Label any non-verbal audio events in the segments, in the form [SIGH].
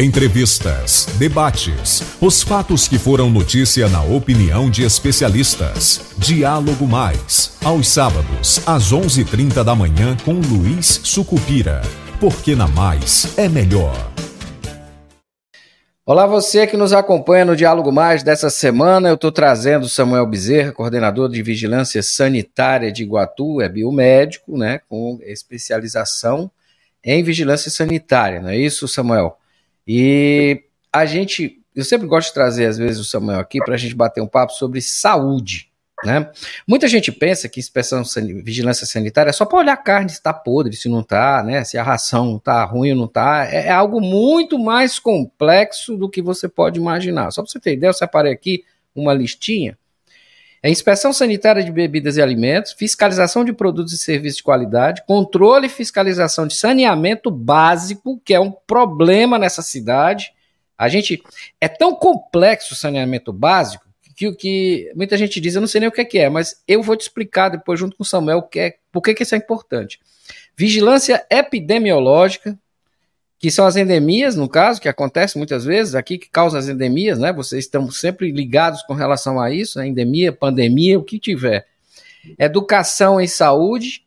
Entrevistas, debates, os fatos que foram notícia na opinião de especialistas. Diálogo Mais, aos sábados, às 11:30 da manhã com Luiz Sucupira. Porque na Mais é melhor. Olá, você que nos acompanha no Diálogo Mais dessa semana. Eu estou trazendo Samuel Bezerra, coordenador de Vigilância Sanitária de Iguatu, é biomédico, né, com especialização em vigilância sanitária, não é isso, Samuel? E a gente, eu sempre gosto de trazer às vezes o Samuel aqui para a gente bater um papo sobre saúde. Né? Muita gente pensa que inspeção vigilância sanitária é só para olhar a carne se está podre, se não está, né? se a ração está ruim ou não está. É, é, algo muito mais complexo do que você pode imaginar. Só para você ter ideia, eu separei aqui uma listinha é inspeção sanitária de bebidas e alimentos, fiscalização de produtos e serviços de qualidade, controle e fiscalização de saneamento básico, que é um problema nessa cidade. A gente é tão complexo o saneamento básico que o que muita gente diz, eu não sei nem o que é, que é, mas eu vou te explicar depois junto com o Samuel o que é, por que, que isso é importante. Vigilância epidemiológica, que são as endemias, no caso, que acontece muitas vezes aqui, que causam as endemias, né? Vocês estão sempre ligados com relação a isso, né? endemia, pandemia, o que tiver. Educação em saúde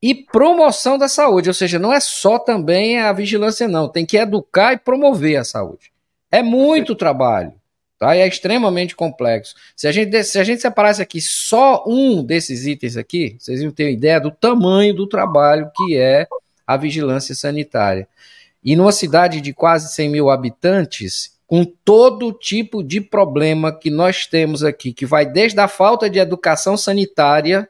e promoção da saúde, ou seja, não é só também a vigilância, não, tem que educar e promover a saúde. É muito trabalho, tá? E é extremamente complexo. Se a gente, se a gente separasse aqui só um desses itens aqui, vocês iam ter ideia do tamanho do trabalho que é a vigilância sanitária. E numa cidade de quase 100 mil habitantes, com todo tipo de problema que nós temos aqui, que vai desde a falta de educação sanitária,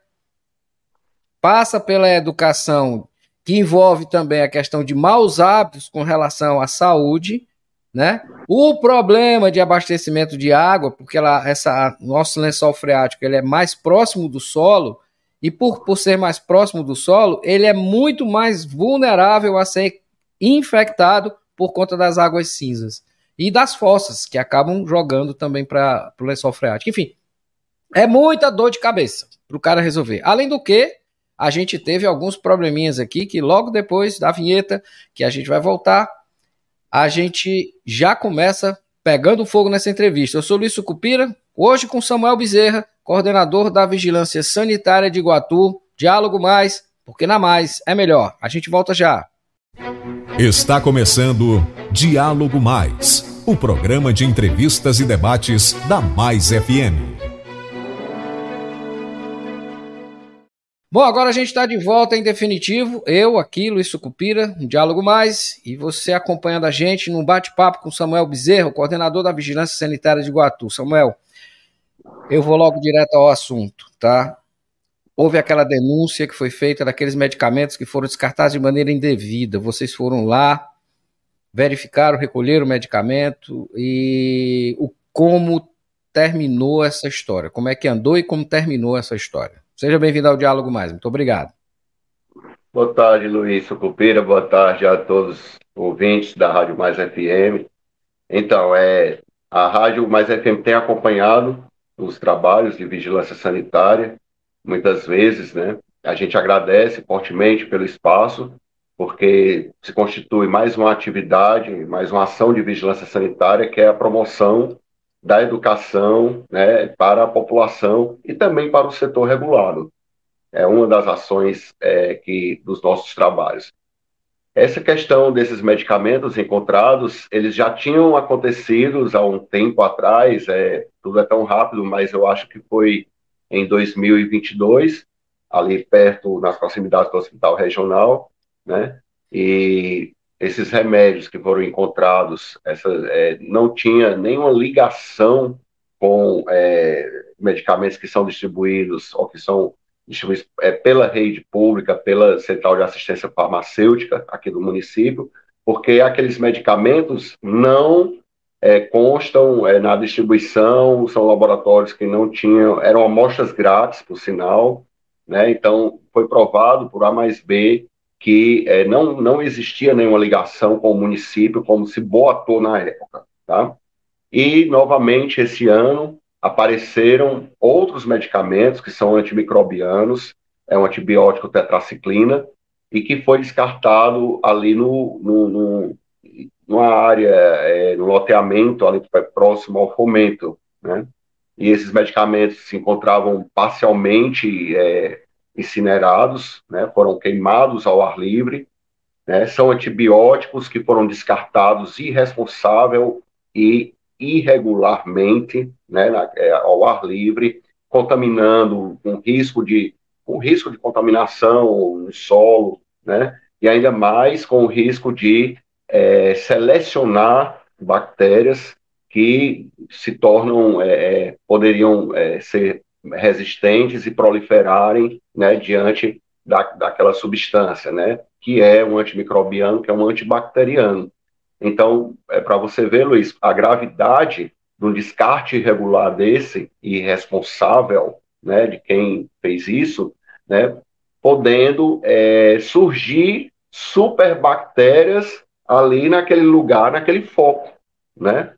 passa pela educação que envolve também a questão de maus hábitos com relação à saúde, né? O problema de abastecimento de água, porque ela, essa nosso lençol freático ele é mais próximo do solo e por, por ser mais próximo do solo, ele é muito mais vulnerável a ser infectado por conta das águas cinzas e das fossas que acabam jogando também para o lençol freático. Enfim, é muita dor de cabeça para o cara resolver. Além do que, a gente teve alguns probleminhas aqui que logo depois da vinheta, que a gente vai voltar, a gente já começa pegando fogo nessa entrevista. Eu sou Luiz Sucupira, hoje com Samuel Bezerra, coordenador da Vigilância Sanitária de Iguatu. Diálogo mais, porque na mais é melhor. A gente volta já. Está começando Diálogo Mais, o programa de entrevistas e debates da Mais FM. Bom, agora a gente está de volta em definitivo. Eu aqui, Luiz Sucupira, um Diálogo Mais, e você acompanhando a gente num bate-papo com Samuel Bezerro, coordenador da Vigilância Sanitária de Guatu. Samuel, eu vou logo direto ao assunto, tá? Houve aquela denúncia que foi feita daqueles medicamentos que foram descartados de maneira indevida. Vocês foram lá, verificaram, recolheram o medicamento e o como terminou essa história, como é que andou e como terminou essa história. Seja bem-vindo ao Diálogo Mais. Muito obrigado. Boa tarde, Luiz Sucupira. Boa tarde a todos os ouvintes da Rádio Mais FM. Então, é, a Rádio Mais FM tem acompanhado os trabalhos de vigilância sanitária muitas vezes, né? A gente agradece fortemente pelo espaço, porque se constitui mais uma atividade, mais uma ação de vigilância sanitária, que é a promoção da educação né, para a população e também para o setor regulado. É uma das ações é, que dos nossos trabalhos. Essa questão desses medicamentos encontrados, eles já tinham acontecido há um tempo atrás, é, tudo é tão rápido, mas eu acho que foi em 2022, ali perto, nas proximidades do hospital regional, né? E esses remédios que foram encontrados, essa, é, não tinha nenhuma ligação com é, medicamentos que são distribuídos ou que são distribuídos é, pela rede pública, pela Central de Assistência Farmacêutica aqui do município, porque aqueles medicamentos não é, constam é, na distribuição, são laboratórios que não tinham, eram amostras grátis, por sinal, né? Então, foi provado por A mais B que é, não, não existia nenhuma ligação com o município, como se boatou na época, tá? E, novamente, esse ano, apareceram outros medicamentos que são antimicrobianos, é um antibiótico tetraciclina, e que foi descartado ali no, no, no numa área, é, no loteamento ali próximo ao fomento, né? E esses medicamentos se encontravam parcialmente é, incinerados, né? Foram queimados ao ar livre, né? São antibióticos que foram descartados irresponsável e irregularmente, né? Na, é, ao ar livre, contaminando com risco de com risco de contaminação no solo, né? E ainda mais com o risco de é, selecionar bactérias que se tornam, é, é, poderiam é, ser resistentes e proliferarem né, diante da, daquela substância, né, que é um antimicrobiano, que é um antibacteriano. Então, é para você ver, Luiz, a gravidade do descarte irregular desse, irresponsável, né, de quem fez isso, né, podendo é, surgir superbactérias ali naquele lugar, naquele foco, né?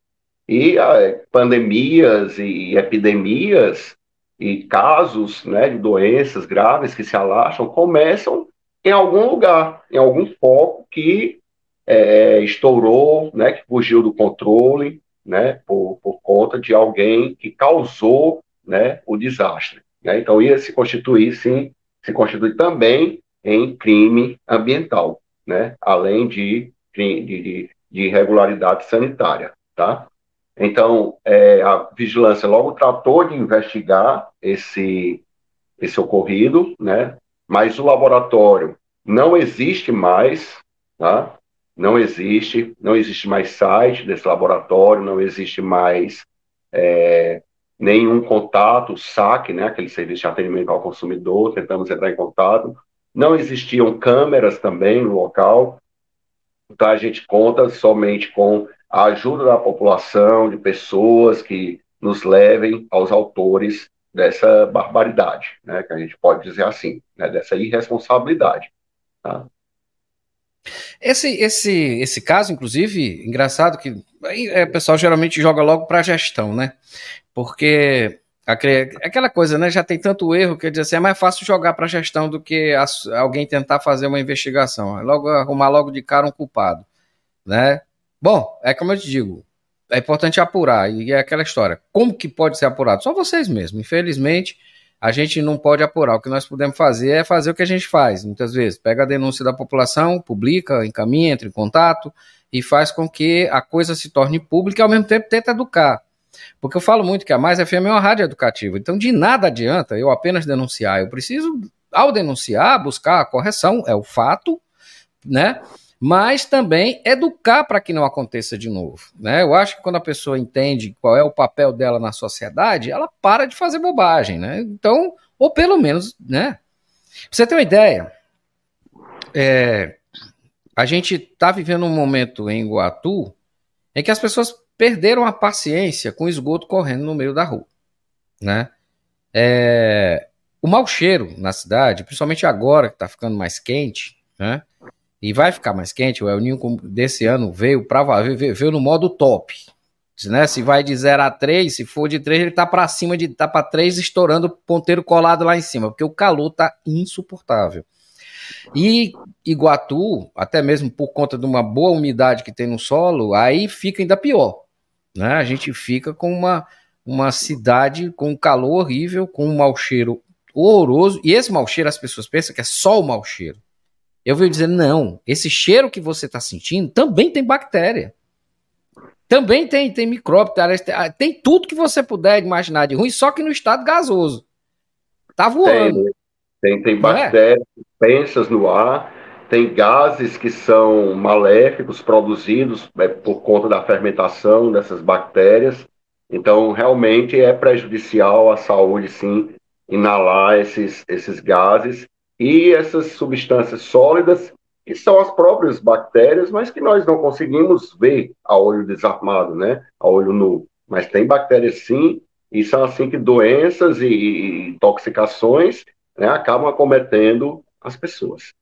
E é, pandemias e epidemias e casos né, de doenças graves que se alastram começam em algum lugar, em algum foco que é, estourou, né, que fugiu do controle, né, por, por conta de alguém que causou né, o desastre. Né? Então, ia se constituir, sim, se constitui também em crime ambiental, né? além de, de, de, de irregularidade sanitária. Tá? Então, é, a vigilância logo tratou de investigar esse, esse ocorrido, né? mas o laboratório não existe mais, tá? não existe, não existe mais site desse laboratório, não existe mais é, nenhum contato, saque, né, aquele serviço de atendimento ao consumidor, tentamos entrar em contato. Não existiam câmeras também no local, então a gente conta somente com a ajuda da população, de pessoas que nos levem aos autores dessa barbaridade, né, que a gente pode dizer assim, né, dessa irresponsabilidade. Tá? Esse, esse, esse caso, inclusive, engraçado que é, o pessoal geralmente joga logo para a gestão, né? Porque aquela coisa, né? Já tem tanto erro que diz assim, é mais fácil jogar para a gestão do que alguém tentar fazer uma investigação. É logo arrumar logo de cara um culpado, né? Bom, é como eu te digo, é importante apurar e é aquela história. Como que pode ser apurado? Só vocês mesmos. Infelizmente, a gente não pode apurar. O que nós podemos fazer é fazer o que a gente faz, muitas vezes. Pega a denúncia da população, publica, encaminha, entra em contato e faz com que a coisa se torne pública e ao mesmo tempo tenta educar. Porque eu falo muito que a Mais FM é uma rádio educativa, então de nada adianta eu apenas denunciar. Eu preciso, ao denunciar, buscar a correção, é o fato, né? Mas também educar para que não aconteça de novo. Né? Eu acho que quando a pessoa entende qual é o papel dela na sociedade, ela para de fazer bobagem. Né? Então, ou pelo menos, né? Pra você ter uma ideia, é, a gente está vivendo um momento em Iguatu em que as pessoas perderam a paciência com o esgoto correndo no meio da rua, né? É, o mau cheiro na cidade, principalmente agora que está ficando mais quente, né? E vai ficar mais quente, o El Ninho desse ano veio, pra, veio, veio no modo top, né? Se vai de 0 a 3, se for de 3, ele tá para cima de tá para 3 estourando ponteiro colado lá em cima, porque o calor tá insuportável. E Iguatu, até mesmo por conta de uma boa umidade que tem no solo, aí fica ainda pior. Né? A gente fica com uma, uma cidade com um calor horrível, com um mau cheiro horroroso. E esse mau cheiro, as pessoas pensam que é só o mau cheiro. Eu vou dizer, não, esse cheiro que você está sentindo também tem bactéria. Também tem, tem micróbio, tem, ah, tem tudo que você puder imaginar de ruim, só que no estado gasoso. Tá voando. Tem, tem, tem é? bactérias, é? suspensas no ar, tem gases que são maléficos produzidos é, por conta da fermentação dessas bactérias. Então, realmente é prejudicial à saúde, sim, inalar esses, esses gases e essas substâncias sólidas, que são as próprias bactérias, mas que nós não conseguimos ver a olho desarmado, né? A olho nu. Mas tem bactérias sim, e são assim que doenças e, e intoxicações né, acabam acometendo as pessoas.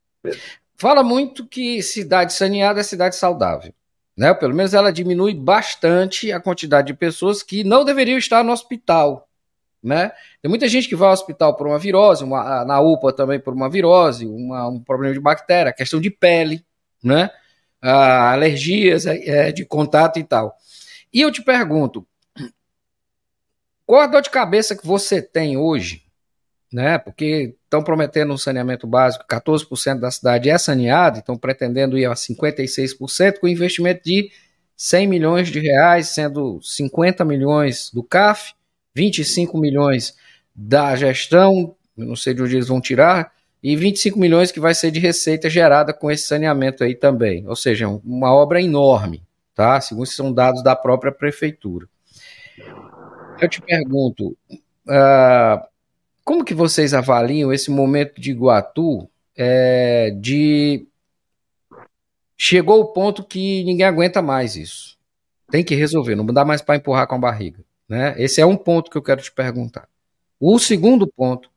Fala muito que cidade saneada é cidade saudável. Né? Pelo menos ela diminui bastante a quantidade de pessoas que não deveriam estar no hospital. Né? Tem muita gente que vai ao hospital por uma virose, uma, na UPA também por uma virose, uma, um problema de bactéria, questão de pele, né? ah, alergias é, de contato e tal. E eu te pergunto, qual a dor de cabeça que você tem hoje, né? Porque estão prometendo um saneamento básico, 14% da cidade é saneada, estão pretendendo ir a 56% com investimento de 100 milhões de reais, sendo 50 milhões do CAF, 25 milhões da gestão, não sei de onde eles vão tirar, e 25 milhões que vai ser de receita gerada com esse saneamento aí também. Ou seja, uma obra enorme, tá? Segundo são dados da própria prefeitura. Eu te pergunto, uh, como que vocês avaliam esse momento de Iguatu é, de chegou o ponto que ninguém aguenta mais isso. Tem que resolver, não dá mais para empurrar com a barriga. Né? Esse é um ponto que eu quero te perguntar. O segundo ponto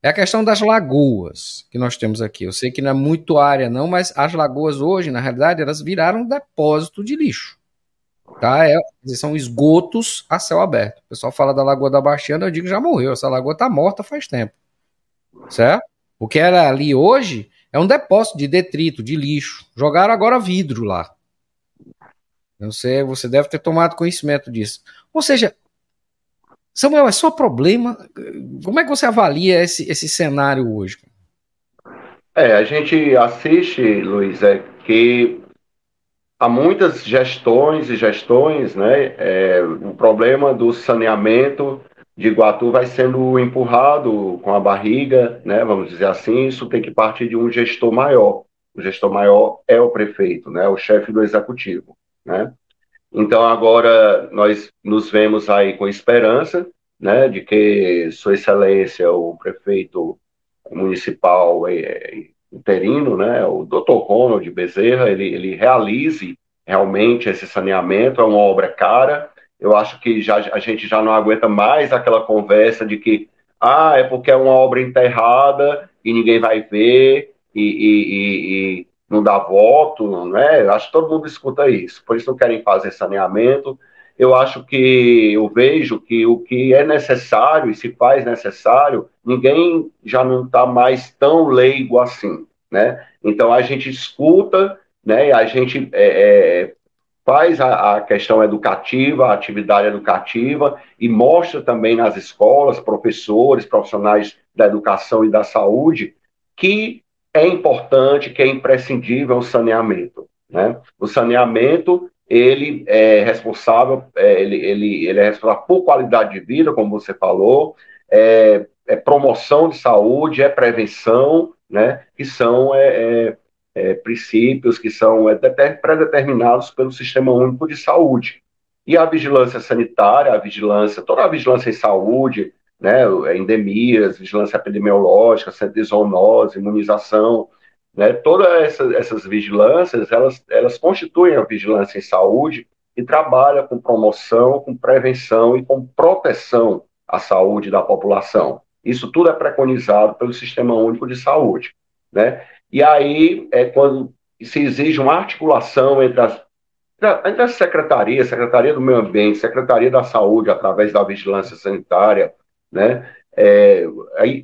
é a questão das lagoas que nós temos aqui. Eu sei que não é muito área, não, mas as lagoas hoje, na realidade, elas viraram depósito de lixo. Tá? É, são esgotos a céu aberto. O pessoal fala da Lagoa da Baixana, eu digo já morreu. Essa lagoa está morta faz tempo. Certo? O que era ali hoje é um depósito de detrito, de lixo. Jogaram agora vidro lá. Não sei, você deve ter tomado conhecimento disso. Ou seja, Samuel, é só problema? Como é que você avalia esse, esse cenário hoje? É, a gente assiste, Luiz, é que há muitas gestões e gestões, né? É, o problema do saneamento de Iguatu vai sendo empurrado com a barriga, né? Vamos dizer assim, isso tem que partir de um gestor maior. O gestor maior é o prefeito, né? O chefe do executivo, né? Então, agora nós nos vemos aí com esperança né, de que Sua Excelência, o prefeito municipal é, interino, né, o Dr. Ronald Bezerra, ele, ele realize realmente esse saneamento, é uma obra cara. Eu acho que já, a gente já não aguenta mais aquela conversa de que ah, é porque é uma obra enterrada e ninguém vai ver e, e, e, e não dá voto, não é? Acho que todo mundo escuta isso. Por isso não querem fazer saneamento. Eu acho que eu vejo que o que é necessário e se faz necessário, ninguém já não está mais tão leigo assim, né? Então a gente escuta, né? A gente é, é, faz a, a, questão educativa, a atividade educativa e mostra também nas escolas, professores, profissionais da educação e da saúde que é importante, que é imprescindível o saneamento. Né? O saneamento ele é responsável, é, ele, ele, ele é responsável por qualidade de vida, como você falou, é, é promoção de saúde, é prevenção, né? Que são é, é, é princípios que são pré-determinados pelo Sistema Único de Saúde. E a vigilância sanitária, a vigilância, toda a vigilância em saúde, né, endemias, vigilância epidemiológica, centro de zoonose, imunização, né, todas essas, essas vigilâncias, elas, elas constituem a vigilância em saúde e trabalha com promoção, com prevenção e com proteção à saúde da população. Isso tudo é preconizado pelo Sistema Único de Saúde. Né? E aí é quando se exige uma articulação entre as, entre as secretarias, Secretaria do Meio Ambiente, Secretaria da Saúde, através da vigilância sanitária, né? É,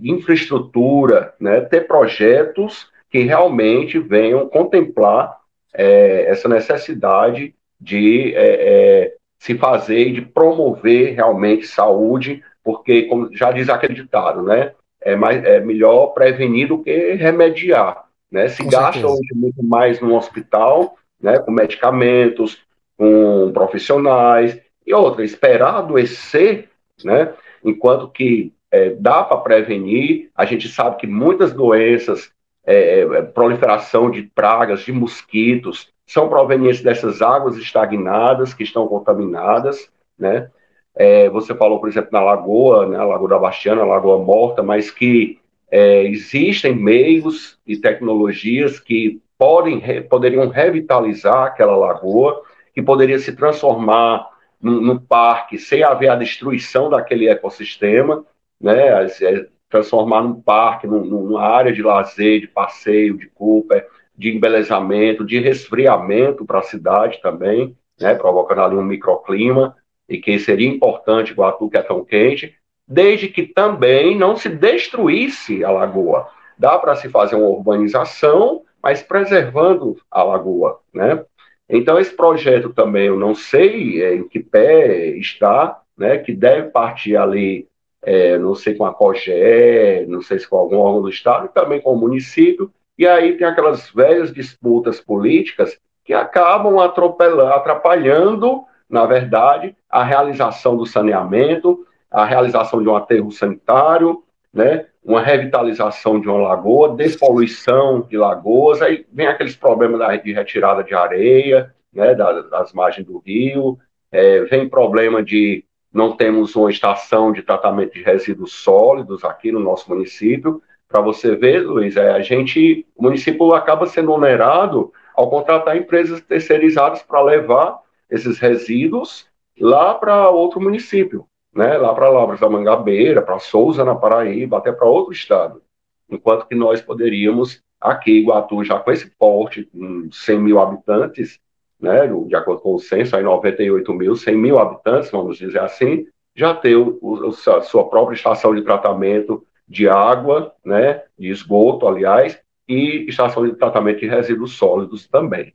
infraestrutura, né? ter projetos que realmente venham contemplar é, essa necessidade de é, é, se fazer e de promover realmente saúde, porque, como já diz aquele ditado, né? É, mais, é melhor prevenir do que remediar. Né? Se com gasta certeza. hoje muito mais no hospital, né, com medicamentos, com profissionais, e outra, esperar adoecer, né, enquanto que é, dá para prevenir, a gente sabe que muitas doenças é, é, proliferação de pragas, de mosquitos, são provenientes dessas águas estagnadas que estão contaminadas, né? É, você falou, por exemplo, na lagoa, né, a Lagoa da Bastiana, a Lagoa Morta, mas que é, existem meios e tecnologias que podem, poderiam revitalizar aquela lagoa, que poderia se transformar num, parque sem haver a destruição daquele ecossistema, né? Transformar num parque, num, numa área de lazer, de passeio, de culpa, de embelezamento, de resfriamento para a cidade também, né, provocando ali um microclima, e que seria importante Guatu, que é tão quente, desde que também não se destruísse a lagoa. Dá para se fazer uma urbanização, mas preservando a lagoa, né? Então, esse projeto também, eu não sei é, em que pé está, né, que deve partir ali, é, não sei com a COGE, não sei se com algum órgão do Estado, e também com o município, e aí tem aquelas velhas disputas políticas que acabam atrapalhando, na verdade, a realização do saneamento, a realização de um aterro sanitário, né, uma revitalização de uma lagoa, despoluição de lagoas, aí vem aqueles problemas de retirada de areia, né, das margens do rio, é, vem problema de não temos uma estação de tratamento de resíduos sólidos aqui no nosso município. Para você ver, Luiz, é, a gente, o município acaba sendo onerado ao contratar empresas terceirizadas para levar esses resíduos lá para outro município né, lá para Lavras da Mangabeira, para Souza, na Paraíba, até para outro estado. Enquanto que nós poderíamos, aqui, Iguatu, já com esse porte, com 100 mil habitantes, né, de acordo com o censo, aí 98 mil, 100 mil habitantes, vamos dizer assim, já ter o, o, a sua própria estação de tratamento de água, né, de esgoto, aliás, e estação de tratamento de resíduos sólidos também.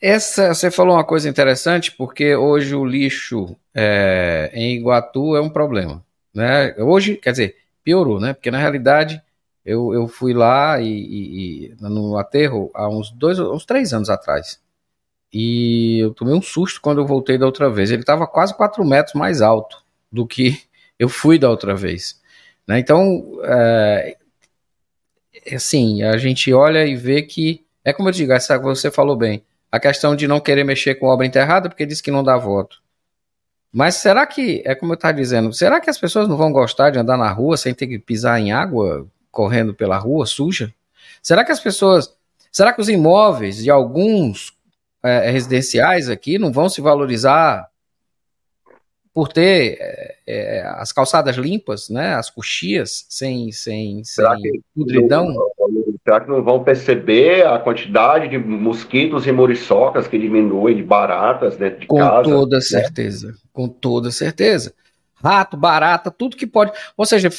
Essa, você falou uma coisa interessante, porque hoje o lixo é, em Iguatu é um problema. Né? Hoje, quer dizer, piorou, né? Porque na realidade eu, eu fui lá e, e, e no aterro há uns dois, uns três anos atrás. E eu tomei um susto quando eu voltei da outra vez. Ele estava quase quatro metros mais alto do que [LAUGHS] eu fui da outra vez. Né? Então, é, assim, a gente olha e vê que, é como eu digo, essa, você falou bem, a questão de não querer mexer com obra enterrada porque diz que não dá voto. Mas será que, é como eu estava dizendo, será que as pessoas não vão gostar de andar na rua sem ter que pisar em água, correndo pela rua suja? Será que as pessoas, será que os imóveis de alguns é, residenciais aqui não vão se valorizar por ter é, é, as calçadas limpas, né, as coxias sem sem, será sem podridão? será que não vão perceber a quantidade de mosquitos e muriçocas que diminuem de baratas dentro de com casa? Com toda né? certeza, com toda certeza. Rato, barata, tudo que pode, ou seja,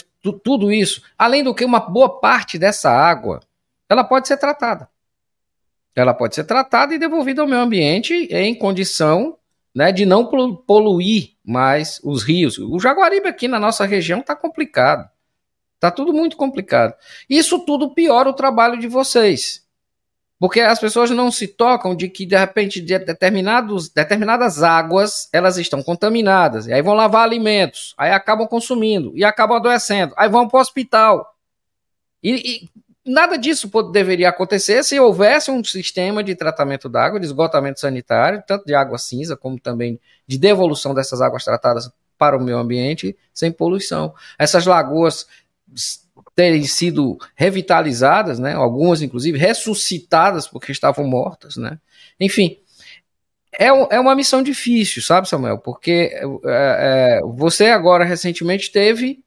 tudo isso, além do que uma boa parte dessa água, ela pode ser tratada. Ela pode ser tratada e devolvida ao meio ambiente em condição né, de não poluir mais os rios. O Jaguaribe aqui na nossa região está complicado. Está tudo muito complicado. Isso tudo piora o trabalho de vocês. Porque as pessoas não se tocam de que, de repente, de determinados, determinadas águas elas estão contaminadas. E aí vão lavar alimentos. Aí acabam consumindo. E acabam adoecendo. Aí vão para o hospital. E, e, nada disso deveria acontecer se houvesse um sistema de tratamento d'água, de esgotamento sanitário, tanto de água cinza, como também de devolução dessas águas tratadas para o meio ambiente, sem poluição. Essas lagoas terem sido revitalizadas, né? Algumas, inclusive, ressuscitadas porque estavam mortas, né? Enfim, é, é uma missão difícil, sabe, Samuel? Porque é, é, você agora recentemente teve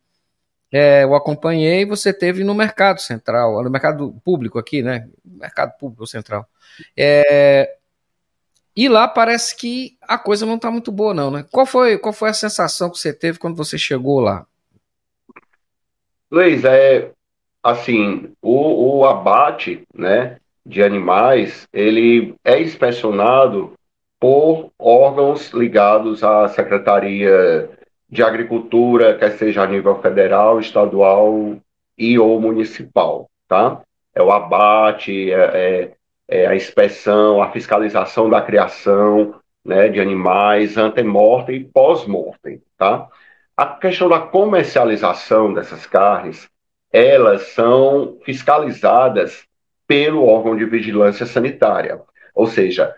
é, eu acompanhei, você teve no mercado central, no mercado público aqui, né? Mercado público central. É, e lá parece que a coisa não está muito boa, não, né? Qual foi, qual foi a sensação que você teve quando você chegou lá? Luiz, é assim, o, o abate, né, de animais, ele é inspecionado por órgãos ligados à Secretaria de agricultura, quer seja a nível federal, estadual e ou municipal, tá? É o abate, é, é, é a inspeção, a fiscalização da criação né, de animais ante-mortem e pós-mortem, tá? A questão da comercialização dessas carnes, elas são fiscalizadas pelo órgão de vigilância sanitária, ou seja,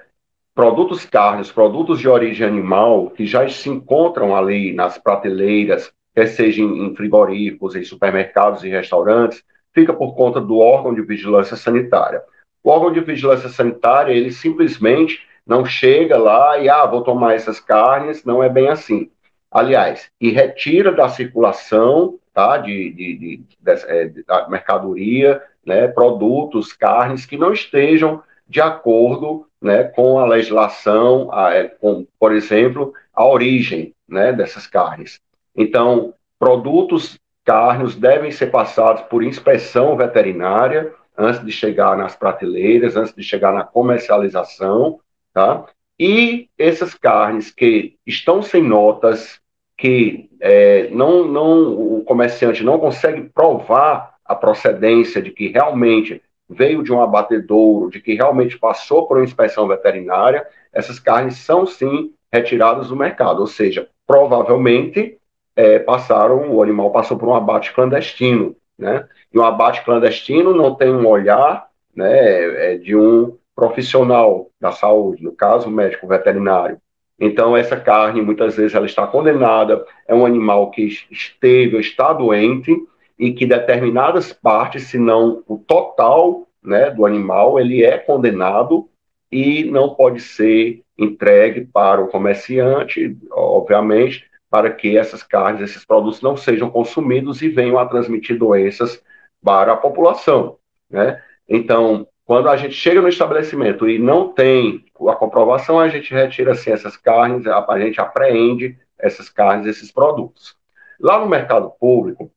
produtos carnes, produtos de origem animal que já se encontram ali nas prateleiras, quer seja em frigoríficos, em supermercados e restaurantes, fica por conta do órgão de vigilância sanitária. O órgão de vigilância sanitária, ele simplesmente não chega lá e, ah, vou tomar essas carnes, não é bem assim. Aliás, e retira da circulação tá, de, de, de, de, é, de mercadoria, né, produtos, carnes que não estejam de acordo né, com a legislação, a, é, com, por exemplo, a origem né, dessas carnes. Então, produtos carnes devem ser passados por inspeção veterinária antes de chegar nas prateleiras, antes de chegar na comercialização, tá? E essas carnes que estão sem notas, que é, não, não, o comerciante não consegue provar a procedência de que realmente veio de um abatedouro, de que realmente passou por uma inspeção veterinária, essas carnes são sim retiradas do mercado, ou seja, provavelmente é, passaram, o animal passou por um abate clandestino, né? E um abate clandestino não tem um olhar, né, é de um profissional da saúde, no caso, o médico veterinário. Então, essa carne, muitas vezes, ela está condenada, é um animal que esteve ou está doente, e que determinadas partes, se não o total né, do animal, ele é condenado e não pode ser entregue para o comerciante, obviamente, para que essas carnes, esses produtos não sejam consumidos e venham a transmitir doenças para a população. Né? Então, quando a gente chega no estabelecimento e não tem a comprovação, a gente retira assim, essas carnes, a gente apreende essas carnes, esses produtos. Lá no mercado público,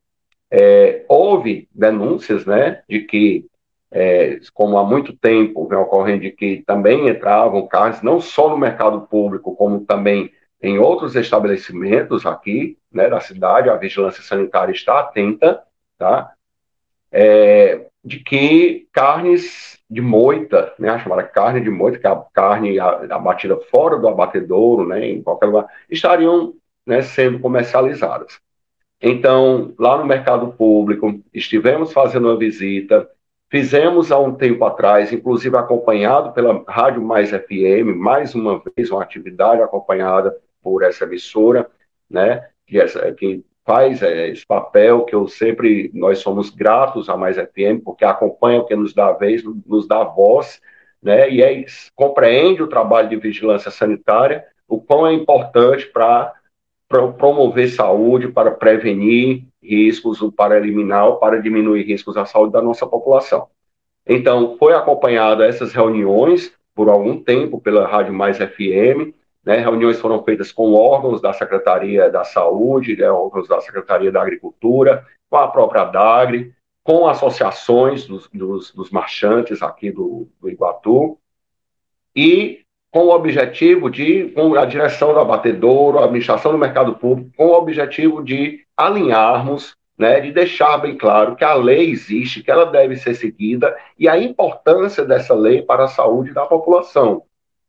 é, houve denúncias né, de que, é, como há muito tempo vem ocorrendo, de que também entravam carnes, não só no mercado público, como também em outros estabelecimentos aqui né, da cidade, a vigilância sanitária está atenta, tá? É, de que carnes de moita, né, a chamada carne de moita, que é a carne abatida fora do abatedouro, né, em qualquer lugar, estariam né, sendo comercializadas. Então, lá no mercado público, estivemos fazendo uma visita, fizemos há um tempo atrás, inclusive acompanhado pela Rádio Mais FM, mais uma vez uma atividade acompanhada por essa emissora, né, que, essa, que faz é, esse papel que eu sempre, nós somos gratos a Mais FM, porque acompanha o que nos dá vez, nos dá voz, né, e é, compreende o trabalho de vigilância sanitária, o quão é importante para promover saúde, para prevenir riscos, para eliminar para diminuir riscos à saúde da nossa população. Então, foi acompanhada essas reuniões por algum tempo pela Rádio Mais FM, né, reuniões foram feitas com órgãos da Secretaria da Saúde, né, órgãos da Secretaria da Agricultura, com a própria DAGRE, com associações dos, dos, dos marchantes aqui do, do Iguatu, e com o objetivo de, com a direção do abatedouro, a administração do mercado público, com o objetivo de alinharmos, né, de deixar bem claro que a lei existe, que ela deve ser seguida e a importância dessa lei para a saúde da população,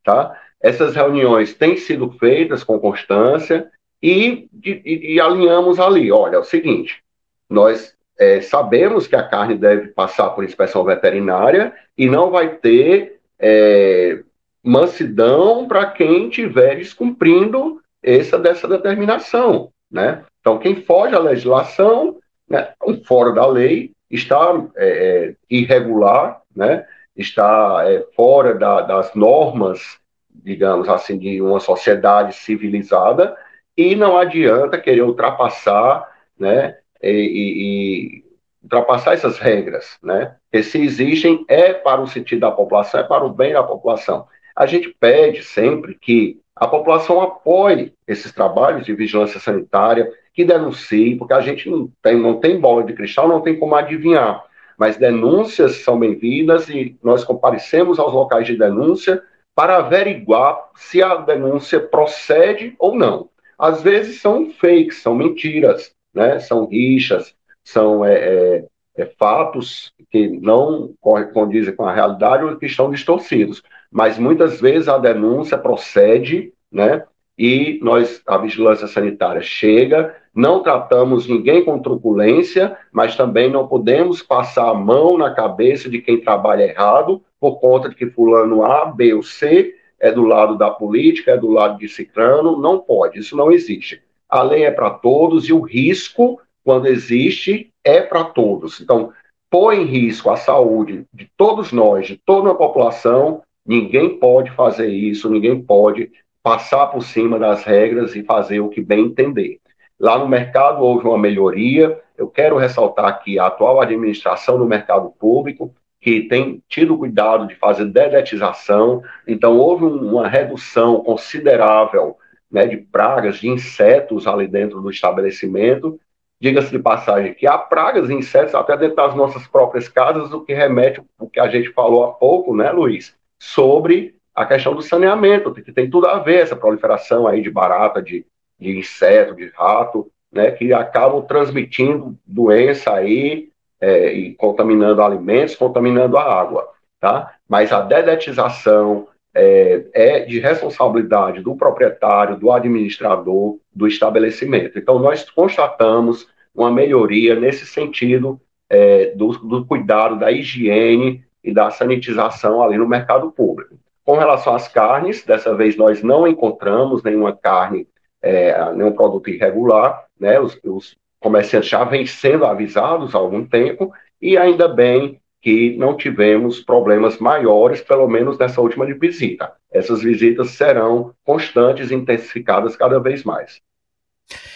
tá? Essas reuniões têm sido feitas com constância e, e, e alinhamos ali. Olha, é o seguinte: nós é, sabemos que a carne deve passar por inspeção veterinária e não vai ter é, mansidão para quem estiver descumprindo essa dessa determinação, né? Então, quem foge à legislação, né, fora da lei, está é, é, irregular, né? Está é, fora da, das normas digamos assim, de uma sociedade civilizada, e não adianta querer ultrapassar, né, e, e, ultrapassar essas regras, né, que se existem é para o sentido da população, é para o bem da população. A gente pede sempre que a população apoie esses trabalhos de vigilância sanitária, que denuncie, porque a gente não tem, não tem bola de cristal, não tem como adivinhar. Mas denúncias são bem-vindas e nós comparecemos aos locais de denúncia para averiguar se a denúncia procede ou não. Às vezes são fakes, são mentiras, né? são rixas, são é, é, é, fatos que não condizem com a realidade ou que estão distorcidos. Mas muitas vezes a denúncia procede, né? E nós, a vigilância sanitária chega, não tratamos ninguém com truculência, mas também não podemos passar a mão na cabeça de quem trabalha errado, por conta de que fulano A, B ou C é do lado da política, é do lado de ciclano, não pode, isso não existe. A lei é para todos e o risco, quando existe, é para todos. Então, põe em risco a saúde de todos nós, de toda a população, ninguém pode fazer isso, ninguém pode passar por cima das regras e fazer o que bem entender. Lá no mercado houve uma melhoria. Eu quero ressaltar aqui a atual administração do mercado público que tem tido cuidado de fazer dedetização, então houve uma redução considerável né, de pragas, de insetos ali dentro do estabelecimento, diga-se de passagem, que há pragas e insetos até dentro das nossas próprias casas, o que remete o que a gente falou há pouco, né, Luiz, sobre a questão do saneamento, que tem tudo a ver essa proliferação aí de barata, de, de inseto, de rato, né, que acabam transmitindo doença aí é, e contaminando alimentos, contaminando a água, tá? Mas a dedetização é, é de responsabilidade do proprietário, do administrador, do estabelecimento. Então, nós constatamos uma melhoria nesse sentido é, do, do cuidado da higiene e da sanitização ali no mercado público. Com relação às carnes, dessa vez nós não encontramos nenhuma carne, é, nenhum produto irregular, né? Os, os, comerciantes já vêm sendo avisados há algum tempo, e ainda bem que não tivemos problemas maiores, pelo menos nessa última visita. Essas visitas serão constantes e intensificadas cada vez mais.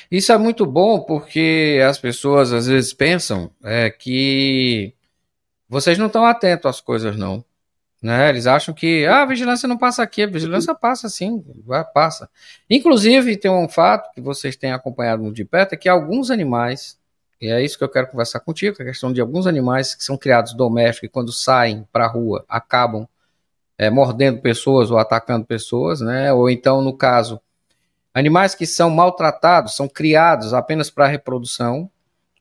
Isso é muito bom porque as pessoas às vezes pensam é, que vocês não estão atentos às coisas, não. Né? Eles acham que ah, a vigilância não passa aqui, a vigilância passa sim, passa. Inclusive, tem um fato que vocês têm acompanhado de perto, é que alguns animais, e é isso que eu quero conversar contigo, a questão de alguns animais que são criados domésticos e quando saem para a rua acabam é, mordendo pessoas ou atacando pessoas, né? ou então, no caso, animais que são maltratados, são criados apenas para reprodução,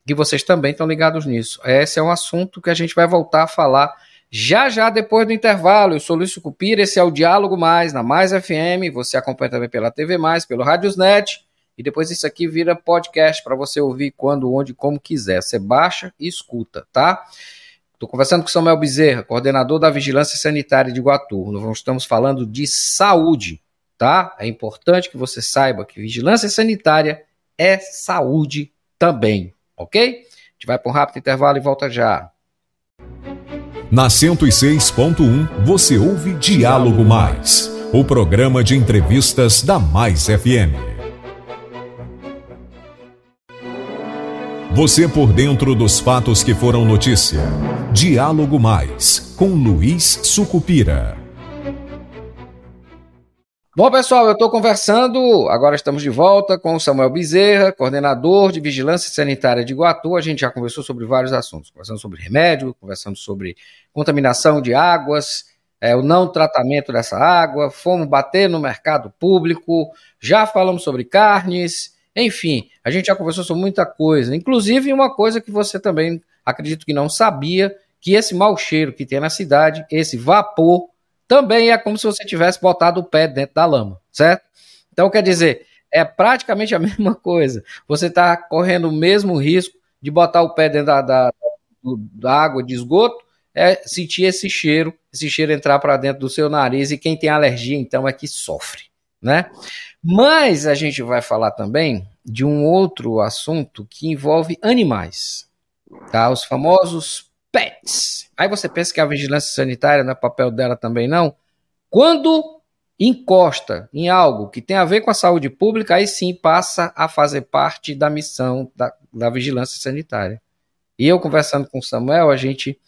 que vocês também estão ligados nisso. Esse é um assunto que a gente vai voltar a falar já já depois do intervalo, eu sou Luiz Cupira, esse é o Diálogo Mais, na Mais FM, você acompanha também pela TV Mais, pelo Radiosnet, e depois isso aqui vira podcast para você ouvir quando, onde, como quiser. Você baixa e escuta, tá? Estou conversando com Samuel Bezerra, coordenador da Vigilância Sanitária de Guatu. Nós estamos falando de saúde, tá? É importante que você saiba que vigilância sanitária é saúde também, ok? A gente vai para um rápido intervalo e volta já. Na 106.1 você ouve Diálogo Mais, o programa de entrevistas da Mais FM. Você por dentro dos fatos que foram notícia. Diálogo Mais, com Luiz Sucupira. Bom, pessoal, eu estou conversando, agora estamos de volta com o Samuel Bezerra, coordenador de Vigilância Sanitária de Iguatu. A gente já conversou sobre vários assuntos, conversando sobre remédio, conversando sobre contaminação de águas, é, o não tratamento dessa água, fomos bater no mercado público, já falamos sobre carnes, enfim, a gente já conversou sobre muita coisa, inclusive uma coisa que você também acredito que não sabia, que esse mau cheiro que tem na cidade, esse vapor também é como se você tivesse botado o pé dentro da lama, certo? Então, quer dizer, é praticamente a [LAUGHS] mesma coisa. Você está correndo o mesmo risco de botar o pé dentro da, da, da água de esgoto, é sentir esse cheiro, esse cheiro entrar para dentro do seu nariz, e quem tem alergia, então, é que sofre, né? Mas a gente vai falar também de um outro assunto que envolve animais, tá? Os famosos pets. Aí você pensa que a vigilância sanitária não é papel dela também, não? Quando encosta em algo que tem a ver com a saúde pública, aí sim passa a fazer parte da missão da, da vigilância sanitária. E eu conversando com o Samuel, a gente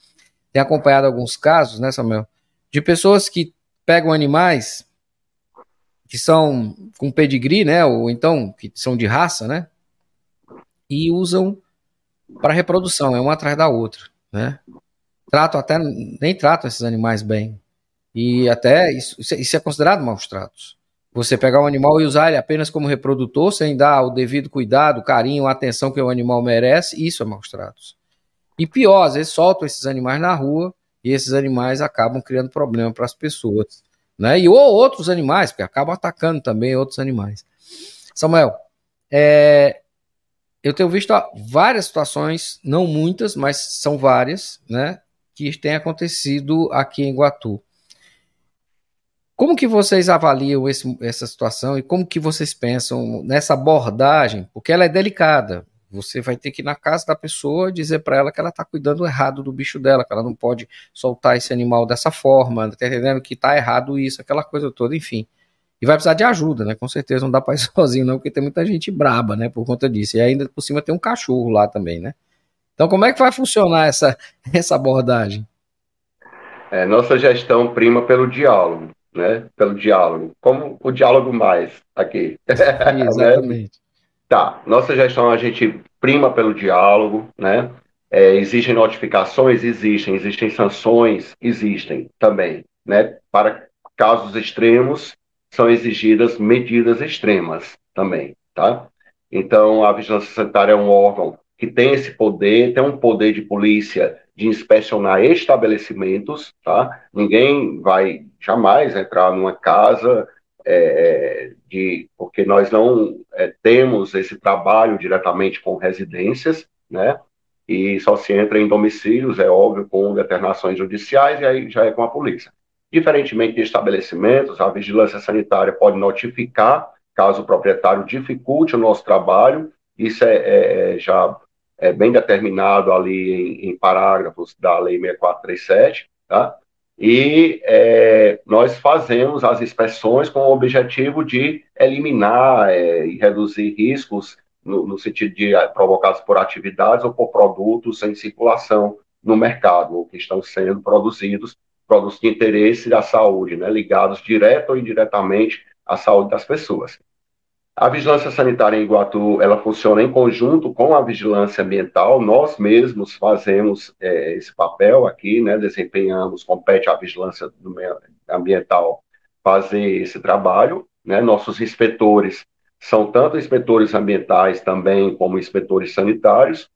tem acompanhado alguns casos, né, Samuel, de pessoas que pegam animais que são com pedigree, né, ou então que são de raça, né, e usam para reprodução, é uma atrás da outra né? Até, nem tratam esses animais bem. E até isso, isso é considerado maus tratos. Você pegar um animal e usar ele apenas como reprodutor, sem dar o devido cuidado, carinho, atenção que o animal merece, isso é maus tratos. E pior, às vezes soltam esses animais na rua e esses animais acabam criando problema para as pessoas. Né? E ou outros animais, porque acabam atacando também outros animais. Samuel, é, eu tenho visto várias situações, não muitas, mas são várias, né, que têm acontecido aqui em Guatu. Como que vocês avaliam esse, essa situação e como que vocês pensam nessa abordagem? Porque ela é delicada. Você vai ter que ir na casa da pessoa dizer para ela que ela está cuidando errado do bicho dela, que ela não pode soltar esse animal dessa forma, tá entendendo que está errado isso, aquela coisa toda, enfim. E vai precisar de ajuda, né? Com certeza não dá para ir [LAUGHS] sozinho, não, porque tem muita gente braba, né? Por conta disso. E ainda por cima tem um cachorro lá também, né? Então, como é que vai funcionar essa, [LAUGHS] essa abordagem? É, nossa gestão prima pelo diálogo, né? Pelo diálogo. Como o diálogo mais aqui. [LAUGHS] Exatamente. Tá, nossa gestão a gente prima pelo diálogo, né? É, existem notificações? Existem. Existem sanções? Existem também, né? Para casos extremos, são exigidas medidas extremas também, tá? Então, a vigilância sanitária é um órgão que tem esse poder, tem um poder de polícia de inspecionar estabelecimentos, tá? Ninguém vai jamais entrar numa casa é, de, porque nós não é, temos esse trabalho diretamente com residências, né? E só se entra em domicílios, é óbvio, com determinações judiciais e aí já é com a polícia. Diferentemente de estabelecimentos, a vigilância sanitária pode notificar caso o proprietário dificulte o nosso trabalho, isso é, é, é já é bem determinado ali em, em, parágrafos da Lei 6437, tá? E é, nós fazemos as inspeções com o objetivo de eliminar é, e reduzir riscos no, no, sentido de é, provocados por atividades ou por produtos em circulação no mercado, ou que estão sendo produzidos, produtos de interesse da saúde, né, ligados direto ou indiretamente à saúde das pessoas. A vigilância sanitária em Iguatu, ela funciona em conjunto com a vigilância ambiental. Nós mesmos fazemos é, esse papel aqui, né? Desempenhamos, compete à vigilância ambiental fazer esse trabalho, né? Nossos inspetores são tanto inspetores ambientais também como inspetores sanitários.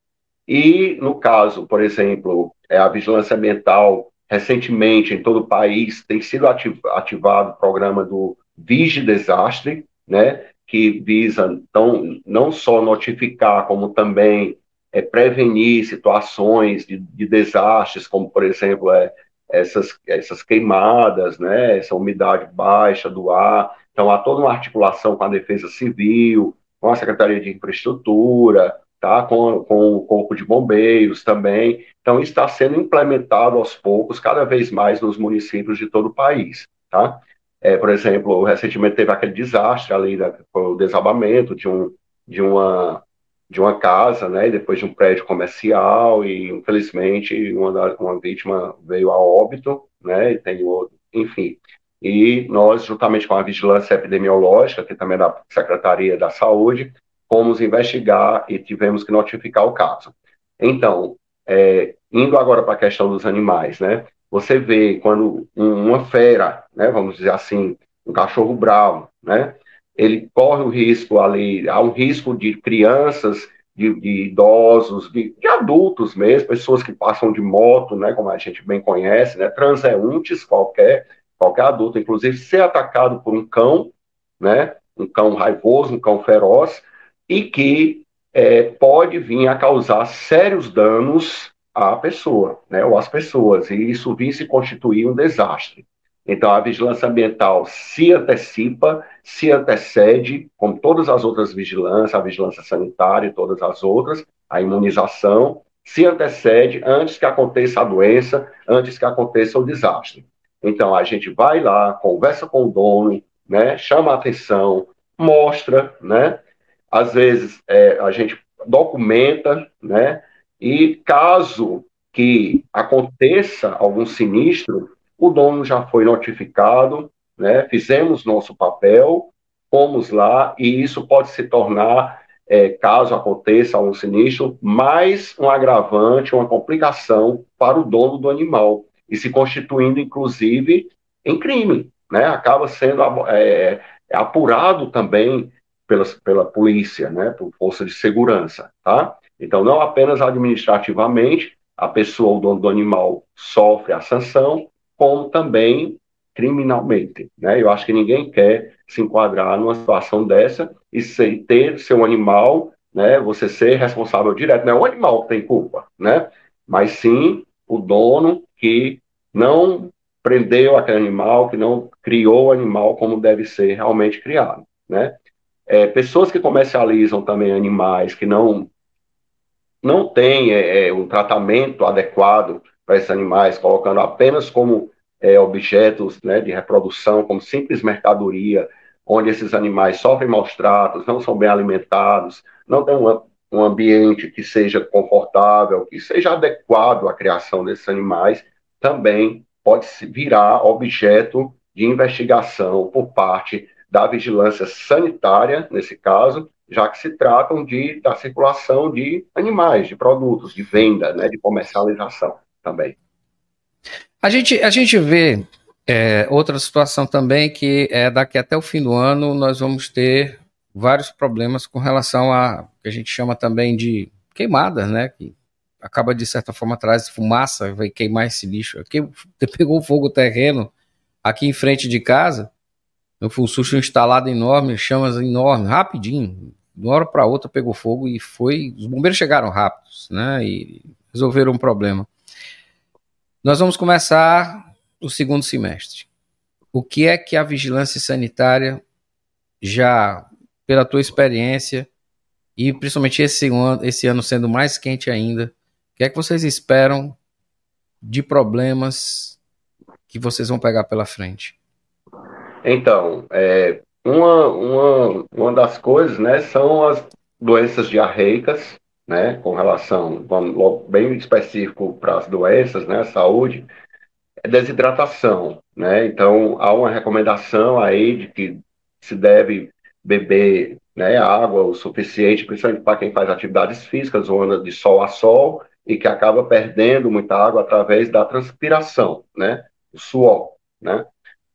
E no caso, por exemplo, é a vigilância ambiental recentemente em todo o país tem sido ativado o programa do Vige Desastre, né? que visa então, não só notificar, como também é, prevenir situações de, de, desastres, como, por exemplo, é, essas, essas queimadas, né, essa umidade baixa do ar. Então, há toda uma articulação com a Defesa Civil, com a Secretaria de Infraestrutura, tá? com, com o Corpo de Bombeiros também. Então, está sendo implementado aos poucos, cada vez mais nos municípios de todo o país. Tá? É, por exemplo, recentemente teve aquele desastre ali, né, o desabamento de, um, de, uma, de uma casa, né, depois de um prédio comercial, e infelizmente uma, da, uma vítima veio a óbito, né, e tem outro, enfim. E nós, juntamente com a vigilância epidemiológica, que também é da Secretaria da Saúde, fomos investigar e tivemos que notificar o caso. Então, é, indo agora para a questão dos animais, né? Você vê quando uma fera, né, vamos dizer assim, um cachorro bravo, né, ele corre o risco ali, há um risco de crianças, de, de idosos, de, de, adultos mesmo, pessoas que passam de moto, né, como a gente bem conhece, né, transeuntes, qualquer, qualquer adulto, inclusive ser atacado por um cão, né, um cão raivoso, um cão feroz, e que é, pode vir a causar sérios danos a pessoa, né, ou as pessoas, e isso vir se constituir um desastre. Então, a vigilância ambiental se antecipa, se antecede, como todas as outras vigilâncias, a vigilância sanitária e todas as outras, a imunização, se antecede antes que aconteça a doença, antes que aconteça o desastre. Então, a gente vai lá, conversa com o dono, né, chama a atenção, mostra, né, às vezes é, a gente documenta, né, e caso que aconteça algum sinistro, o dono já foi notificado, né? fizemos nosso papel, fomos lá, e isso pode se tornar, é, caso aconteça algum sinistro, mais um agravante, uma complicação para o dono do animal, e se constituindo, inclusive, em crime. Né? Acaba sendo é, apurado também pela, pela polícia, né? por força de segurança. Tá? Então, não apenas administrativamente, a pessoa, o dono do animal, sofre a sanção, como também criminalmente. Né? Eu acho que ninguém quer se enquadrar numa situação dessa e ser, ter seu animal, né, você ser responsável direto. Não é o animal que tem culpa, né? mas sim o dono que não prendeu aquele animal, que não criou o animal como deve ser realmente criado. Né? É, pessoas que comercializam também animais que não não tem é, é, um tratamento adequado para esses animais, colocando apenas como é, objetos né, de reprodução, como simples mercadoria, onde esses animais sofrem maus tratos, não são bem alimentados, não tem um, um ambiente que seja confortável, que seja adequado à criação desses animais, também pode virar objeto de investigação por parte da vigilância sanitária, nesse caso, já que se tratam de, da circulação de animais, de produtos, de venda, né, de comercialização também. A gente, a gente vê é, outra situação também que é daqui até o fim do ano nós vamos ter vários problemas com relação a que a gente chama também de queimadas, né? Que acaba de certa forma atrás fumaça, vai queimar esse lixo. Aqui [LAUGHS] pegou fogo terreno aqui em frente de casa, foi um susto instalado enorme, chamas enormes, rapidinho, de uma hora para outra pegou fogo e foi. Os bombeiros chegaram rápidos, né? E resolveram um problema. Nós vamos começar o segundo semestre. O que é que a vigilância sanitária já, pela tua experiência, e principalmente esse ano, esse ano sendo mais quente ainda, o que é que vocês esperam de problemas que vocês vão pegar pela frente? Então, é, uma, uma, uma das coisas, né, são as doenças diarreicas, né, com relação, vamos, bem específico para as doenças, né, saúde, é desidratação, né, então há uma recomendação aí de que se deve beber, né, água o suficiente, principalmente para quem faz atividades físicas ou anda de sol a sol e que acaba perdendo muita água através da transpiração, né, o suor, né,